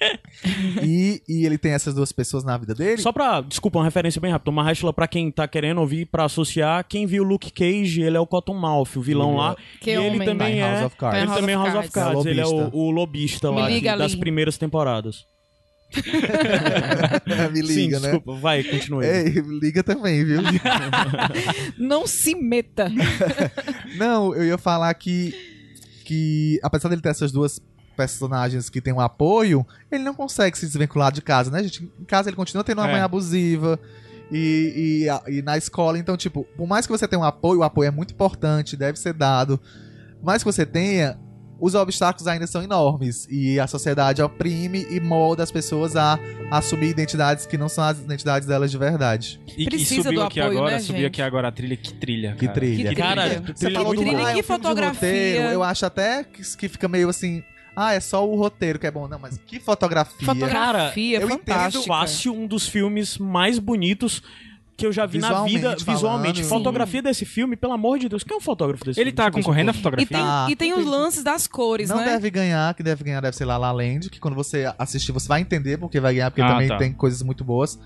É. e, e ele tem essas duas pessoas na vida dele. Só pra, desculpa, uma referência bem rápida. O Mahershala, pra quem tá querendo ouvir, pra associar, quem viu Luke Cage, ele é o Cottonmouth, o vilão lá. Que e ele também Tá em House é... of Cards. Ele House também é of House of Cards. É ele é o, o lobista Me lá das primeiras temporadas. Me liga, Sim, né? desculpa. Vai, continue. Ei, liga também, viu? Não se meta. Não, eu ia falar que, que apesar dele ter essas duas personagens que têm um apoio, ele não consegue se desvincular de casa, né, gente? Em casa ele continua tendo uma É. mãe abusiva. E, e, a- e na escola, então, tipo, por mais que você tenha um apoio, o apoio é muito importante, deve ser dado. Por mais que você tenha, os obstáculos ainda são enormes. E a sociedade oprime e molda as pessoas a assumir identidades que não são as identidades delas de verdade. E, e Precisa subiu do aqui apoio, agora, né, subiu gente? aqui agora a trilha. Que trilha, Que cara. trilha. Que Cara, trilha. trilha Você falou muito do, trilha ah, e é um filme de fotografia. roteiro, eu acho até que, que fica meio assim, ah, é só o roteiro que é bom. Não, mas que fotografia. Fotografia eu entendo fantástica. fácil um dos filmes mais bonitos que eu já vi na vida, falando, visualmente. sim. Fotografia desse filme, pelo amor de Deus, quem é o fotógrafo desse Ele filme? tá eu ver concorrendo eu fotografia? E tem, Tá. e tem os lances das cores, Não né? deve ganhar, que deve ganhar deve ser La La Land, que quando você assistir você vai entender porque vai ganhar, porque Ah, também tá. tem coisas muito boas.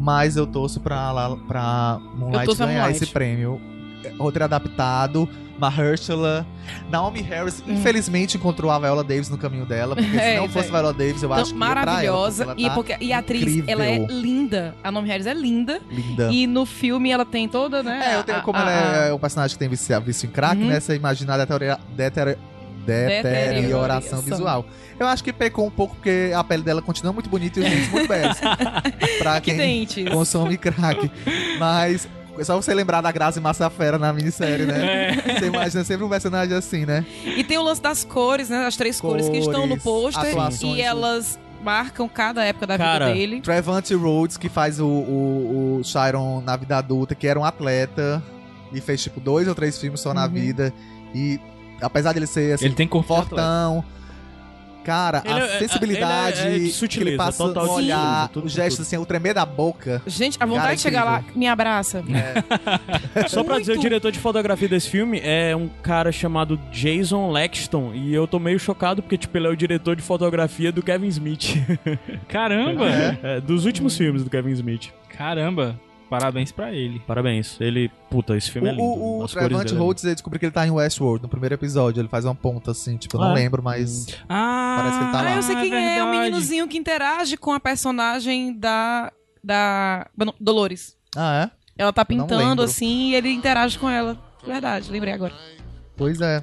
Mas eu torço pra, pra Moonlight torço ganhar Moonlight. esse prêmio. É, Roteiro adaptado, Mahershala, Naomi Harris, infelizmente encontrou a Viola Davis no caminho dela, porque Hum. [laughs] É, se não fosse. Viola Davis, eu Então, acho que pra ela, maravilhosa. porque e, ela tá porque, e a atriz, incrível. ela é linda. A Nome Harris é linda. linda. E no filme ela tem toda, né? É, eu tenho a- como a- ela a- é o personagem que tem vício, vício em crack, Uhum. né? Você imaginar a deteriora- deteriora- deterioração Deterioração. visual. Eu acho que pecou um pouco porque a pele dela continua muito bonita e os dentes muito belos. [laughs] pra Que quem dentes. consome crack. Mas é só você lembrar da Grazi Massafera na minissérie, né? É. Você imagina sempre um personagem assim, né? E tem o lance das cores, né? As três cores, que estão no Cores, pôster. E elas marcam cada época da Cara, vida dele. Trevante Rhodes, que faz o, o, o Chiron na vida adulta, que era um atleta e fez tipo dois ou três filmes só na Uhum. vida. E apesar de ele ser assim, Ele tem corpo fortão. Cara, Ele é- a sensibilidade ele é- é de que ele sutileza, passa total no olhar, sutileza, tudo o gesto assim, o tremer da boca. Gente, a vontade Cara, é de chegar lá, me abraça. [laughs] Só pra dizer, o diretor de fotografia desse filme é um cara chamado Jason Lexton. E eu tô meio chocado porque, tipo, ele é o diretor de fotografia do Kevin Smith. [laughs] Caramba! É, dos últimos filmes do Kevin Smith. Caramba! Parabéns pra ele. Parabéns. Ele. Puta, esse O, filme é lindo. o, o Trevante é Rhodes, eu descobri que ele tá em Westworld no primeiro episódio. Ele faz uma ponta assim, tipo, eu não Ah. lembro, mas. Ah, Parece que ele tá lá. Ah, eu sei quem é. É um verdade. meninozinho que interage com a personagem da. da. Dolores. Ah, é? Ela tá pintando assim e ele interage com ela. Verdade, lembrei agora. Pois é.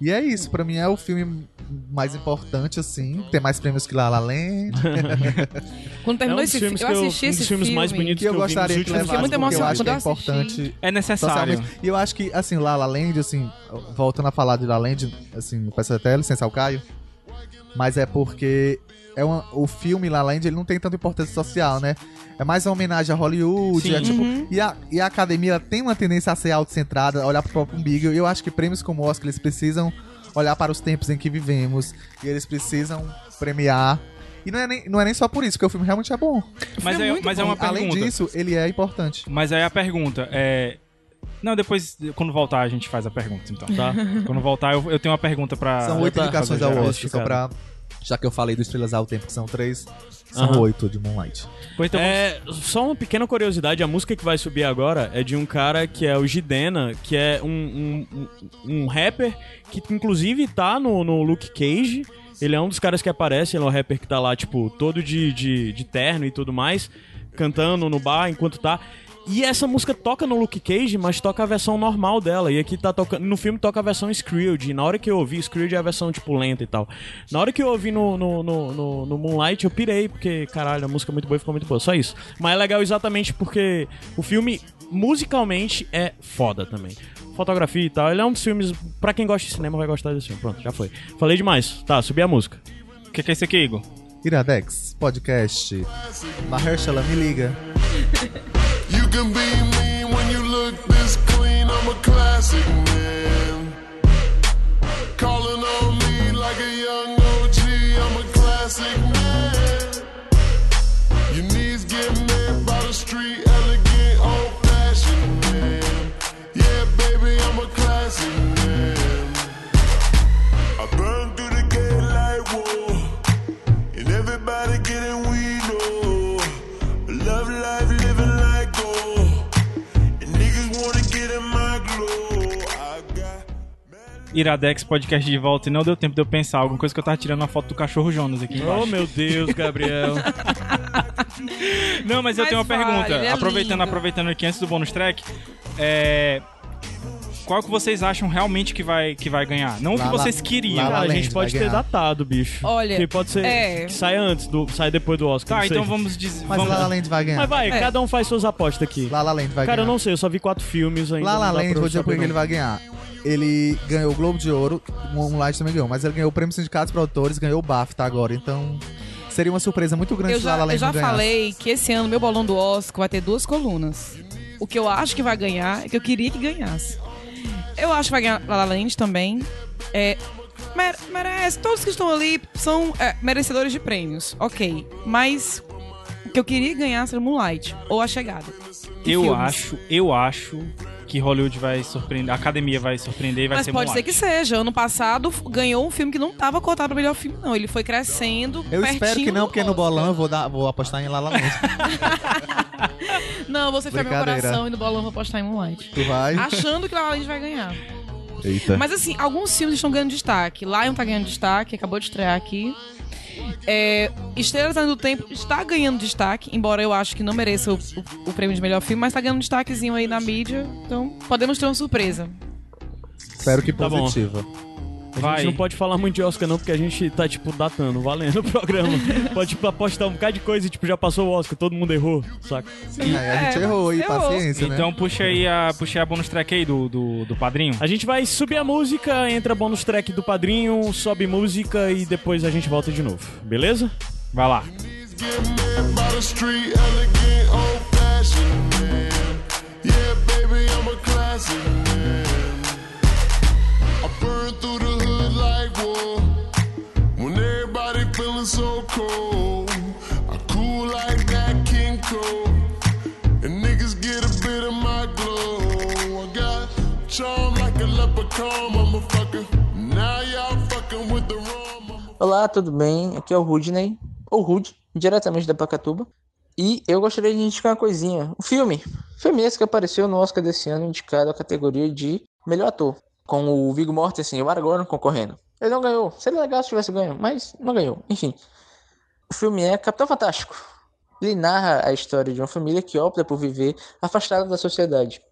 E é isso, pra mim é o filme mais importante, assim. Tem mais prêmios que La La Land. [laughs] Quando É terminou um dos esse filme, eu que eu- assisti um dos filmes filme. mais bonitos que eu gostaria que últimos levasse, muito porque eu acho que é assisti. importante É necessário. E eu acho que, assim, La La Land, assim, voltando a falar de La La Land, assim, peço até licença ao Caio, mas é porque é uma, o filme La La Land, ele não tem tanta importância social, né? É mais uma homenagem a Hollywood, Sim. é tipo, Uhum. e, a, e a academia tem uma tendência a ser autocentrada, a olhar pro próprio umbigo, e eu acho que prêmios como o Oscar, eles precisam olhar para os tempos em que vivemos, e eles precisam premiar. E não é nem, não é nem só por isso, porque o filme realmente é bom. Mas, Foi é, muito mas é uma Além pergunta. disso, ele é importante. Mas aí a pergunta é. Não, depois, quando voltar, a gente faz a pergunta, então, tá? [laughs] quando voltar, eu, eu tenho uma pergunta pra. São oito indicações geral, Oscar, só pra... Já que eu falei do Estrelas ao Tempo, que são três, são Aham. oito de Moonlight. Pois então, É, só uma pequena curiosidade, a música que vai subir agora é de um cara que é o Gidena, que é um, um, um- um rapper que inclusive tá no, no Luke Cage. Ele é um dos caras que aparece, ele é um rapper que tá lá, tipo, todo de, de, de terno e tudo mais, cantando no bar enquanto tá. E essa música toca no Luke Cage, mas toca a versão normal dela. E aqui tá tocando. No filme toca a versão Screed. E na hora que eu ouvi, Screed é a versão, tipo, lenta e tal. Na hora que eu ouvi no, no, no, no- no Moonlight, eu pirei, porque, caralho, a música é muito boa e ficou muito boa. Só isso. Mas é legal exatamente porque o filme, musicalmente, é foda também. Fotografia e tal. Ele é um dos filmes. Pra quem gosta de cinema, vai gostar desse filme. Pronto, já foi. Falei demais. Tá, subi a música. o que, que é isso aqui, Igor? Iradex, podcast. Mahershala, me liga. [laughs] Can be me when you look this clean. I'm a classic man. Calling on me like a young Iradex Podcast de volta e não deu tempo de eu pensar. Alguma coisa que eu tava tirando uma foto do cachorro Jonas aqui embaixo. Oh, meu Deus, Gabriel. [laughs] Não, mas eu Mas tenho uma vale, pergunta. é aproveitando, lindo. aproveitando aqui antes do bônus track, é... qual que vocês acham realmente que vai, que vai ganhar? Não o que vocês queriam. Cara, a gente pode ter ganhar. datado, bicho. Olha, Que pode ser é. que saia antes, do, saia depois do Oscar. Tá, não sei. então vamos dizer. Mas Vamos... La La Land vai ganhar. Mas vai, É. cada um faz suas apostas aqui. La La Land vai Cara, eu ganhar. não sei, eu só vi quatro filmes ainda. La Land, eu vou dizer por que ele vai ganhar. Ele ganhou o Globo de Ouro, o Moonlight também ganhou, mas ele ganhou o Prêmio Sindicatos Produtores, ganhou o BAFTA agora, então seria uma surpresa muito grande Eu já, Land eu já falei que esse ano meu bolão do Oscar vai ter duas colunas. O que eu acho que vai ganhar é que eu queria que ganhasse. Eu acho que vai ganhar La La Land também. É, mere- merece. Todos que estão ali são é, merecedores de prêmios. Ok. Mas o que eu queria ganhar seria Moonlight ou A Chegada. Eu filmes. acho, eu acho que Hollywood vai surpreender, a academia vai surpreender e vai Mas ser pode ser que seja. Ano passado ganhou um filme que não estava cotado para melhor filme, não. Ele foi crescendo. Eu espero que não, porque no bolão eu vou, dar, vou apostar em La La Land. Não, você foi meu coração e no bolão eu vou apostar em Moonlight. tu vai? Achando que La La Land vai ganhar. Eita. Mas assim, alguns filmes estão ganhando destaque. Lion tá ganhando destaque, acabou de estrear aqui. É, Estrelas Além do Tempo está ganhando destaque, embora eu acho que não mereça o, o- o prêmio de melhor filme, mas tá ganhando destaquezinho aí na mídia. Então, podemos ter uma surpresa. Espero que Tá positiva. A Vai. gente não pode falar muito de Oscar, não, porque a gente tá, tipo, datando, valendo o programa. pode, tipo, apostar um bocado de coisa e, tipo, já passou o Oscar, todo mundo errou, saca? Aí a gente É, errou aí, errou. paciência, né? Então puxa aí a, puxa aí a bonus track aí do, do, do padrinho. A gente vai subir a música, entra bônus track do padrinho, sobe música e depois a gente volta de novo, beleza? Vai lá. Yeah, baby, I'm a classic man. I burn through the When everybody feeling so cold, I cool like that King Cole. And niggas get a bit of my glow. I got charm like a leprechaun, motherfucker. Now y'all fucking with the wrong. Olá, tudo bem? Aqui é o Rudney, ou Rude, diretamente da Pacatuba. E eu gostaria de indicar uma coisinha. Um filme. Filme esse que apareceu no Oscar desse ano, indicado à categoria de melhor ator. Com o Viggo Mortensen e o Aragorn concorrendo. Ele não ganhou. Seria legal se tivesse ganho, mas não ganhou. Enfim. O filme é Capitão Fantástico. Ele narra a história de uma família que opta por viver afastada da sociedade.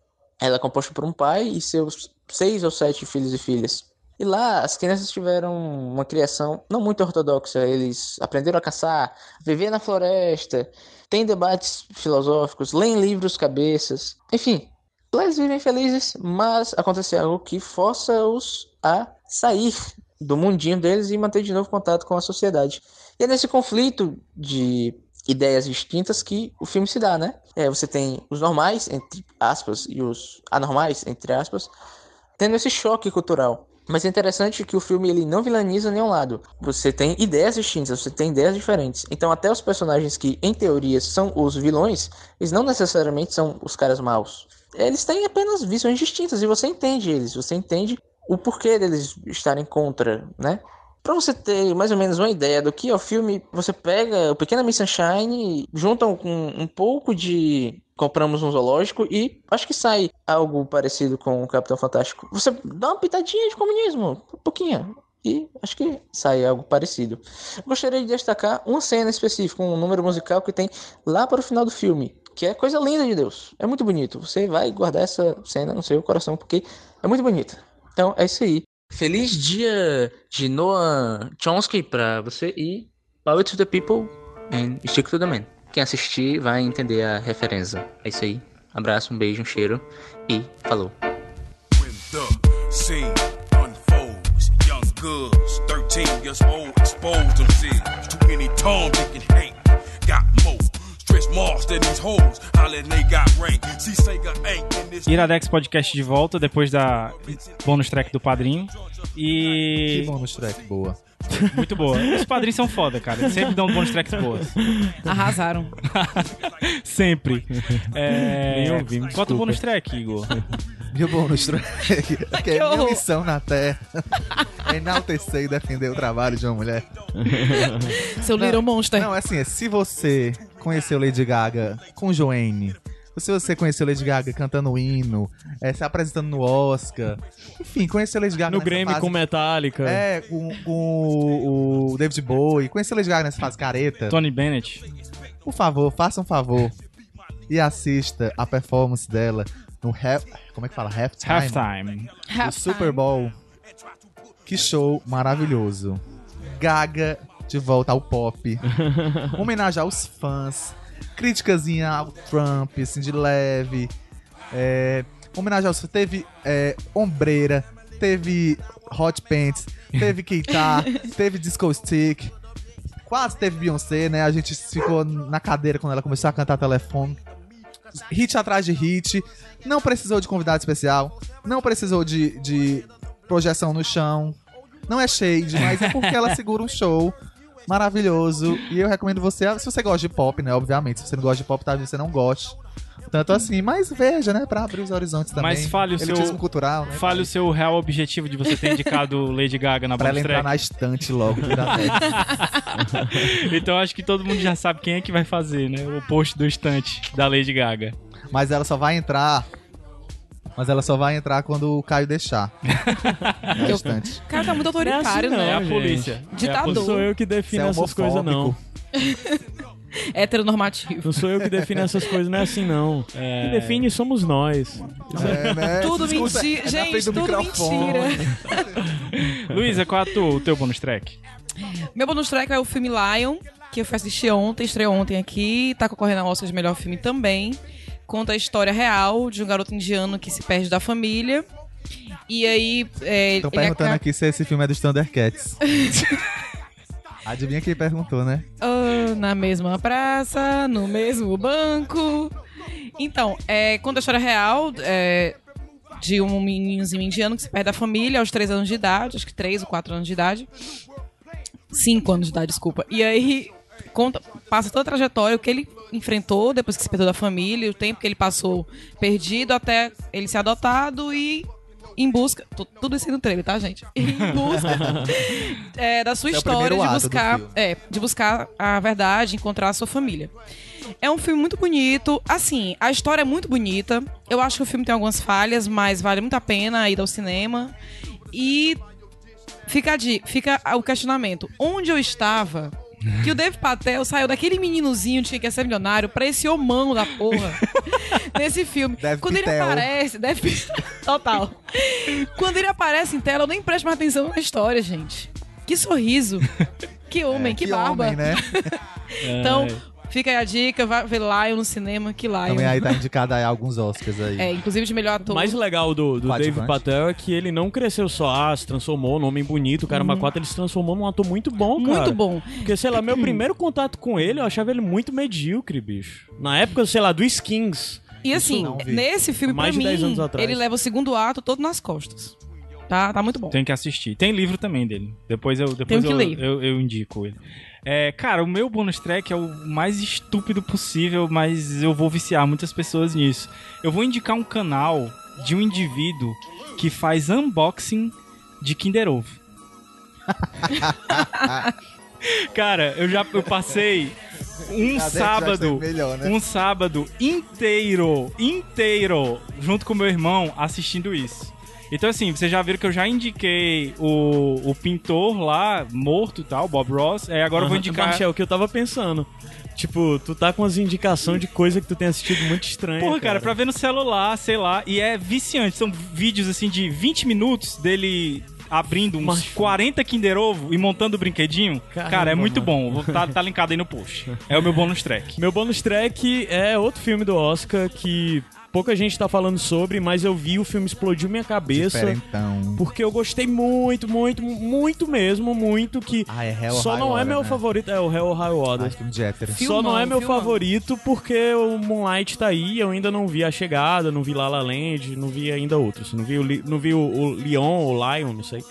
Ela é composta por um pai e seus seis ou sete filhos e filhas. E lá as crianças tiveram uma criação não muito ortodoxa. Eles aprenderam a caçar, viver na floresta, têm debates filosóficos, leem livros cabeças. Enfim, lá eles vivem felizes, mas acontece algo que força-os a sair do mundinho deles e manter de novo contato com a sociedade. E é nesse conflito de ideias distintas que o filme se dá, né? É, você tem os normais, entre aspas, e os anormais, entre aspas, tendo esse choque cultural. Mas é interessante que o filme ele não vilaniza nenhum lado. Você tem ideias distintas, você tem ideias diferentes. Então até os personagens que, em teoria, são os vilões, eles não necessariamente são os caras maus. Eles têm apenas visões distintas e você entende eles, você entende o porquê deles estarem contra, né? Pra você ter mais ou menos uma ideia do que é o filme, você pega o Pequena Miss Sunshine, juntam com um pouco de compramos um zoológico e acho que sai algo parecido com o Capitão Fantástico. Você dá uma pitadinha de comunismo, um pouquinho. E acho que sai algo parecido. Gostaria de destacar uma cena específica, um número musical que tem lá para o final do filme, que é coisa linda de Deus. É muito bonito. Você vai guardar essa cena no seu coração porque é muito bonita. Então é isso aí. Feliz dia de Noah Chomsky pra você e Power to the People and Stick to the Man. Quem assistir vai entender a referência. É isso aí. Abraço, um beijo, um cheiro e falou. girls, 13 years old, expose themselves to any. Iradex Podcast de volta depois da bônus track do padrinho. Que E. bônus track boa. [laughs] Muito boa. Os padrinhos são foda, cara. Eles sempre dão bônus tracks boas. Arrasaram. [laughs] sempre. É... Nem ouvimos, Bota o bônus track, Igor. [laughs] Meu bônus track. que é minha missão na Terra. É enaltecer e defender o trabalho de uma mulher. Seu Little Monster. Não, é assim, é, se você conheceu Lady Gaga com Joanne Se você conheceu Lady Gaga cantando o hino, é, se apresentando no Oscar, enfim, conheceu Lady Gaga No nessa Grêmio fase- com Metallica. É, com, com o, o David Bowie, conheceu Lady Gaga nessa fase careta. Tony Bennett. Por favor, faça um favor e assista a performance dela no half, como é que fala? Halftime. Halftime. do Super Bowl. Que show maravilhoso. Gaga de volta ao pop. [laughs] Homenagear os fãs. Criticazinha ao Trump, assim, de leve. É, homenagear os fãs. Teve é, ombreira, teve hot pants, teve guitar, [laughs] teve disco stick. Quase teve Beyoncé, né? A gente ficou na cadeira quando ela começou a cantar telefone. Hit atrás de hit. Não precisou de convidado especial. Não precisou de, de projeção no chão. Não é shade, mas é porque ela segura um show [laughs] maravilhoso. E eu recomendo você, se você gosta de pop, né? Obviamente. Se você não gosta de pop, talvez você não goste. Tanto assim, mas veja, né? Pra abrir os horizontes também. Mas fale o seu- cultural, né? Fale o seu real objetivo de você ter indicado [laughs] Lady Gaga na Pra ela entrar na estante logo. [laughs] Então acho que todo mundo já sabe quem é que vai fazer, né? O post do estante da Lady Gaga. mas ela só vai entrar. Mas ela só vai entrar quando o Caio deixar. Estante. O cara tá muito autoritário, Não é assim, né? É a polícia. Não Ditador. sou eu que defino é essas coisas, não. [laughs] Heteronormativo. Não sou eu que defino essas coisas, não é assim, não. É. Quem define somos nós. É, né? Tudo mentira. é Gente, do tudo microfone. mentira. [laughs] Luísa, qual é o teu bonus track? Meu bonus track é o filme Lion, que eu fui assistir ontem, estreou ontem aqui, tá concorrendo ao Oscar de melhor filme também. Conta a história real de um garoto indiano que se perde da família. E aí. É, ele perguntando acaba- aqui se esse filme é dos Thundercats. [laughs] Adivinha quem perguntou, né? Ah, na mesma praça, no mesmo banco. Então, é, conta a história real é, de um meninozinho indiano que se perde da família aos 3 anos de idade, acho que 3 ou 4 anos de idade. 5 anos de idade, desculpa. E aí conta, passa toda a trajetória, o que ele enfrentou depois que se perdeu da família, o tempo que ele passou perdido até ele ser adotado e em busca. tu- Tudo isso aí no trailer, tá, gente? [laughs] Em busca é, da sua é história de buscar. É, de buscar a verdade, encontrar a sua família. É um filme muito bonito. Assim, a história é muito bonita. Eu acho que o filme tem algumas falhas, mas vale muito a pena ir ao cinema. E fica, di- fica o questionamento. Onde eu estava que o Dave Patel saiu daquele meninozinho de que quer ser milionário pra esse homão da porra [laughs] nesse filme. Deve Quando ele Pitel. aparece, deve total. Quando ele aparece em tela, eu nem presto mais atenção na história, gente. Que sorriso. Que homem, que, barba. homem, né? [laughs] Então, fica aí a dica, vai ver Lion no cinema, que Lion. Também aí tá indicado aí alguns Oscars aí. É, inclusive de melhor O ator. mais legal do, do. Dave Patel é que ele não cresceu só, ah, se transformou num homem bonito, o Caramba 4, ele se transformou num ator muito bom, cara. Muito bom. Porque, sei lá, meu primeiro contato com ele, eu achava ele muito medíocre, bicho. Na época, sei lá, do Skins. E assim, nesse filme, Mais pra de 10 mim, anos atrás. ele leva o segundo ato todo nas costas. Tá, tá muito bom. Tem que assistir. Tem livro também dele. Depois eu, depois eu, ler. eu, eu indico ele. É, cara, o meu bonus track é o mais estúpido possível, mas eu vou viciar muitas pessoas nisso. Eu vou indicar um canal de um indivíduo que faz unboxing de Kinder Ovo. [laughs] Cara, eu já eu passei um já sábado, melhor, né? um sábado inteiro, inteiro, junto com meu irmão assistindo isso. Então assim, vocês já viram que eu já indiquei o, o pintor lá, morto e tal, Bob Ross. É, agora eu vou indicar. Marcel, o que eu tava pensando. Tipo, tu tá com as indicações de coisa que tu tem assistido muito estranha. Porra, cara, pra ver no celular, sei lá, e é viciante. São vídeos assim de 20 minutos dele abrindo uns Mas- 40 Kinder Ovo e montando o brinquedinho. Caramba, cara, é muito mano. bom. Tá, tá [laughs] linkado aí no post. É o meu bônus track. Meu bônus track é outro filme do Oscar que pouca gente tá falando sobre, mas eu vi, o filme explodiu minha cabeça. Diferentão. Porque eu gostei muito, muito, muito mesmo, muito que Ah, é Hell só não é meu né? favorito, é o Hell or High Water. Ah, filme de hétero. Filmão, Só não é meu filmão. favorito porque o Moonlight tá aí, eu ainda não vi A Chegada, não vi La La Land, não vi ainda outros. Não vi o, Li- não vi o, o Leon ou Lion, não sei.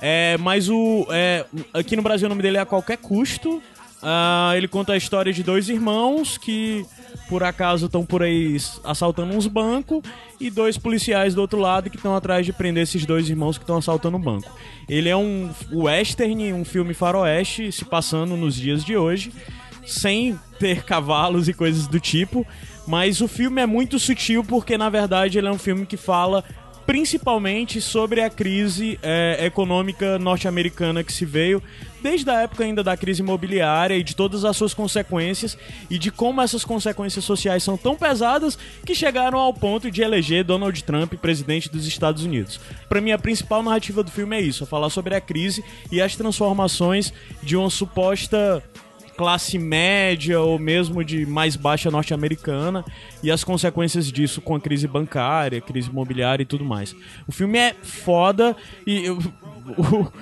É, mas o é, aqui no Brasil o nome dele é A Qualquer Custo. Ah, ele conta a história de dois irmãos que por acaso estão por aí assaltando uns bancos e dois policiais do outro lado que estão atrás de prender esses dois irmãos que estão assaltando um banco. Ele é um western, um filme faroeste se passando nos dias de hoje, sem ter [laughs] cavalos e coisas do tipo, Mas o filme é muito sutil porque, na verdade, ele é um filme que fala principalmente sobre a crise é, econômica norte-americana que se veio desde a época ainda da crise imobiliária e de todas as suas consequências e de como essas consequências sociais são tão pesadas que chegaram ao ponto de eleger Donald Trump presidente dos Estados Unidos. Para mim a principal narrativa do filme é isso, é falar sobre a crise e as transformações de uma suposta classe média ou mesmo de mais baixa norte-americana e as consequências disso com a crise bancária, crise imobiliária e tudo mais. O filme é foda e eu- [laughs]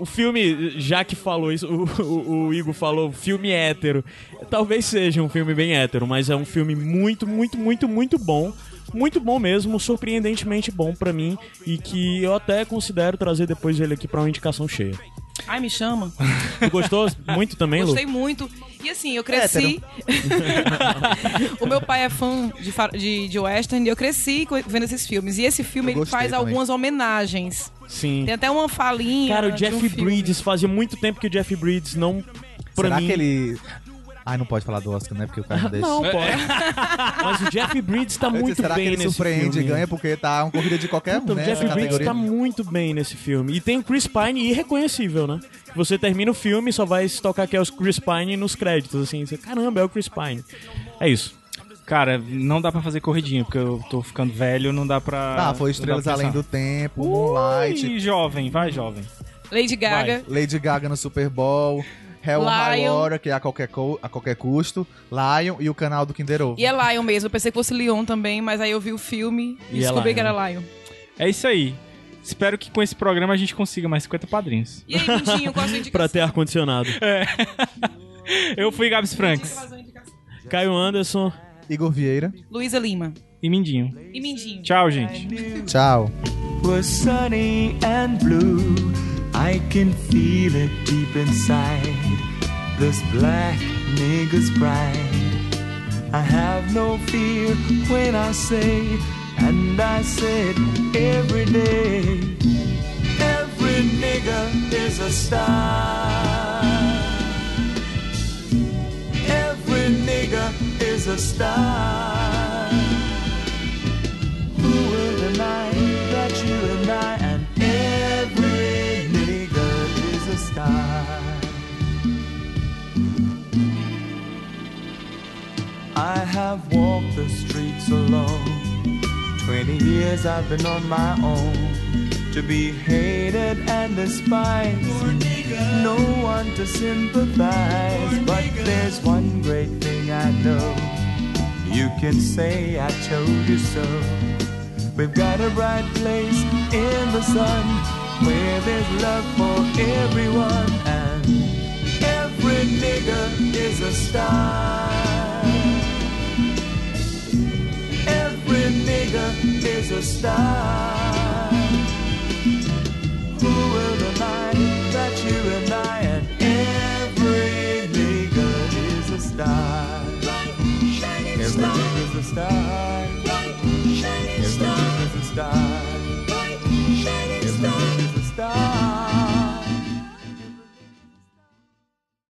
o filme, já que falou isso, o, o- o Igor falou filme hétero. Talvez seja um filme bem hétero, mas é um filme muito, muito, muito, muito bom. Muito bom mesmo, surpreendentemente bom pra mim e que eu até considero trazer depois ele aqui pra uma indicação cheia. Ai, me chama. Tu [laughs] gostou muito também, Lu? Gostei muito. E assim, eu cresci. [laughs] o meu pai é fã de, de, de western e eu cresci vendo esses filmes. E esse filme Eu ele gostei faz também. algumas homenagens. Sim. Tem até uma falinha. Cara, o de um Jeff filme. Bridges, fazia muito tempo que o Jeff Bridges não. Pra Será mim. que ele. Ai, não pode falar do Oscar, né? Porque o cara não deixa. Não, pode. [laughs] Mas o Jeff Bridges tá muito será bem que ele nesse surpreende filme. e ganha porque tá uma corrida de qualquer Então, um, o né? Jeff essa Bridges categoria. tá muito bem nesse filme. E tem o Chris Pine irreconhecível, né? Você termina o filme e só vai se tocar que é o Chris Pine nos créditos, assim. Você, Caramba, é o Chris Pine. É isso. Cara, não dá pra fazer corridinha, porque eu tô ficando velho, não dá pra. Ah, foi Estrelas Além do Tempo, Moonlight, Ui, jovem, vai, jovem. Lady Gaga. Lady Gaga no Super Bowl, Hell High Lion. Water, que é a qualquer, a qualquer custo, Lion e o canal do Kinder Ovo. E é Lion mesmo. Eu pensei que fosse Leon também, mas aí eu vi o filme e, E é descobri Lion. que era Lion. É isso aí. Espero que com esse programa a gente consiga mais 50 padrinhos. E aí, Mindinho, qual a sua [laughs] indicação? Pra ter ar-condicionado. [laughs] Eu fui Gabs Franks Caio Anderson. Igor Vieira, Luísa Lima. e Mindinho. E Mindinho. Tchau, gente. tchau. I can feel it deep inside. This black nigger's pride. I have no fear when I say, and I say it every day. Every nigger is a star. Every nigger is a star. Who will deny nigga is a star? I have walked the streets alone. Twenty years I've been on my own. To be hated and despised. No one to sympathize. But there's one great thing I know. You can say I told you so. We've got a bright place in the sun where there's love for everyone, and every nigger is a star. Every nigger is a star. Who will deny that you and I and every nigger is a star? Every nigger's a star. Every nigger's a star stop.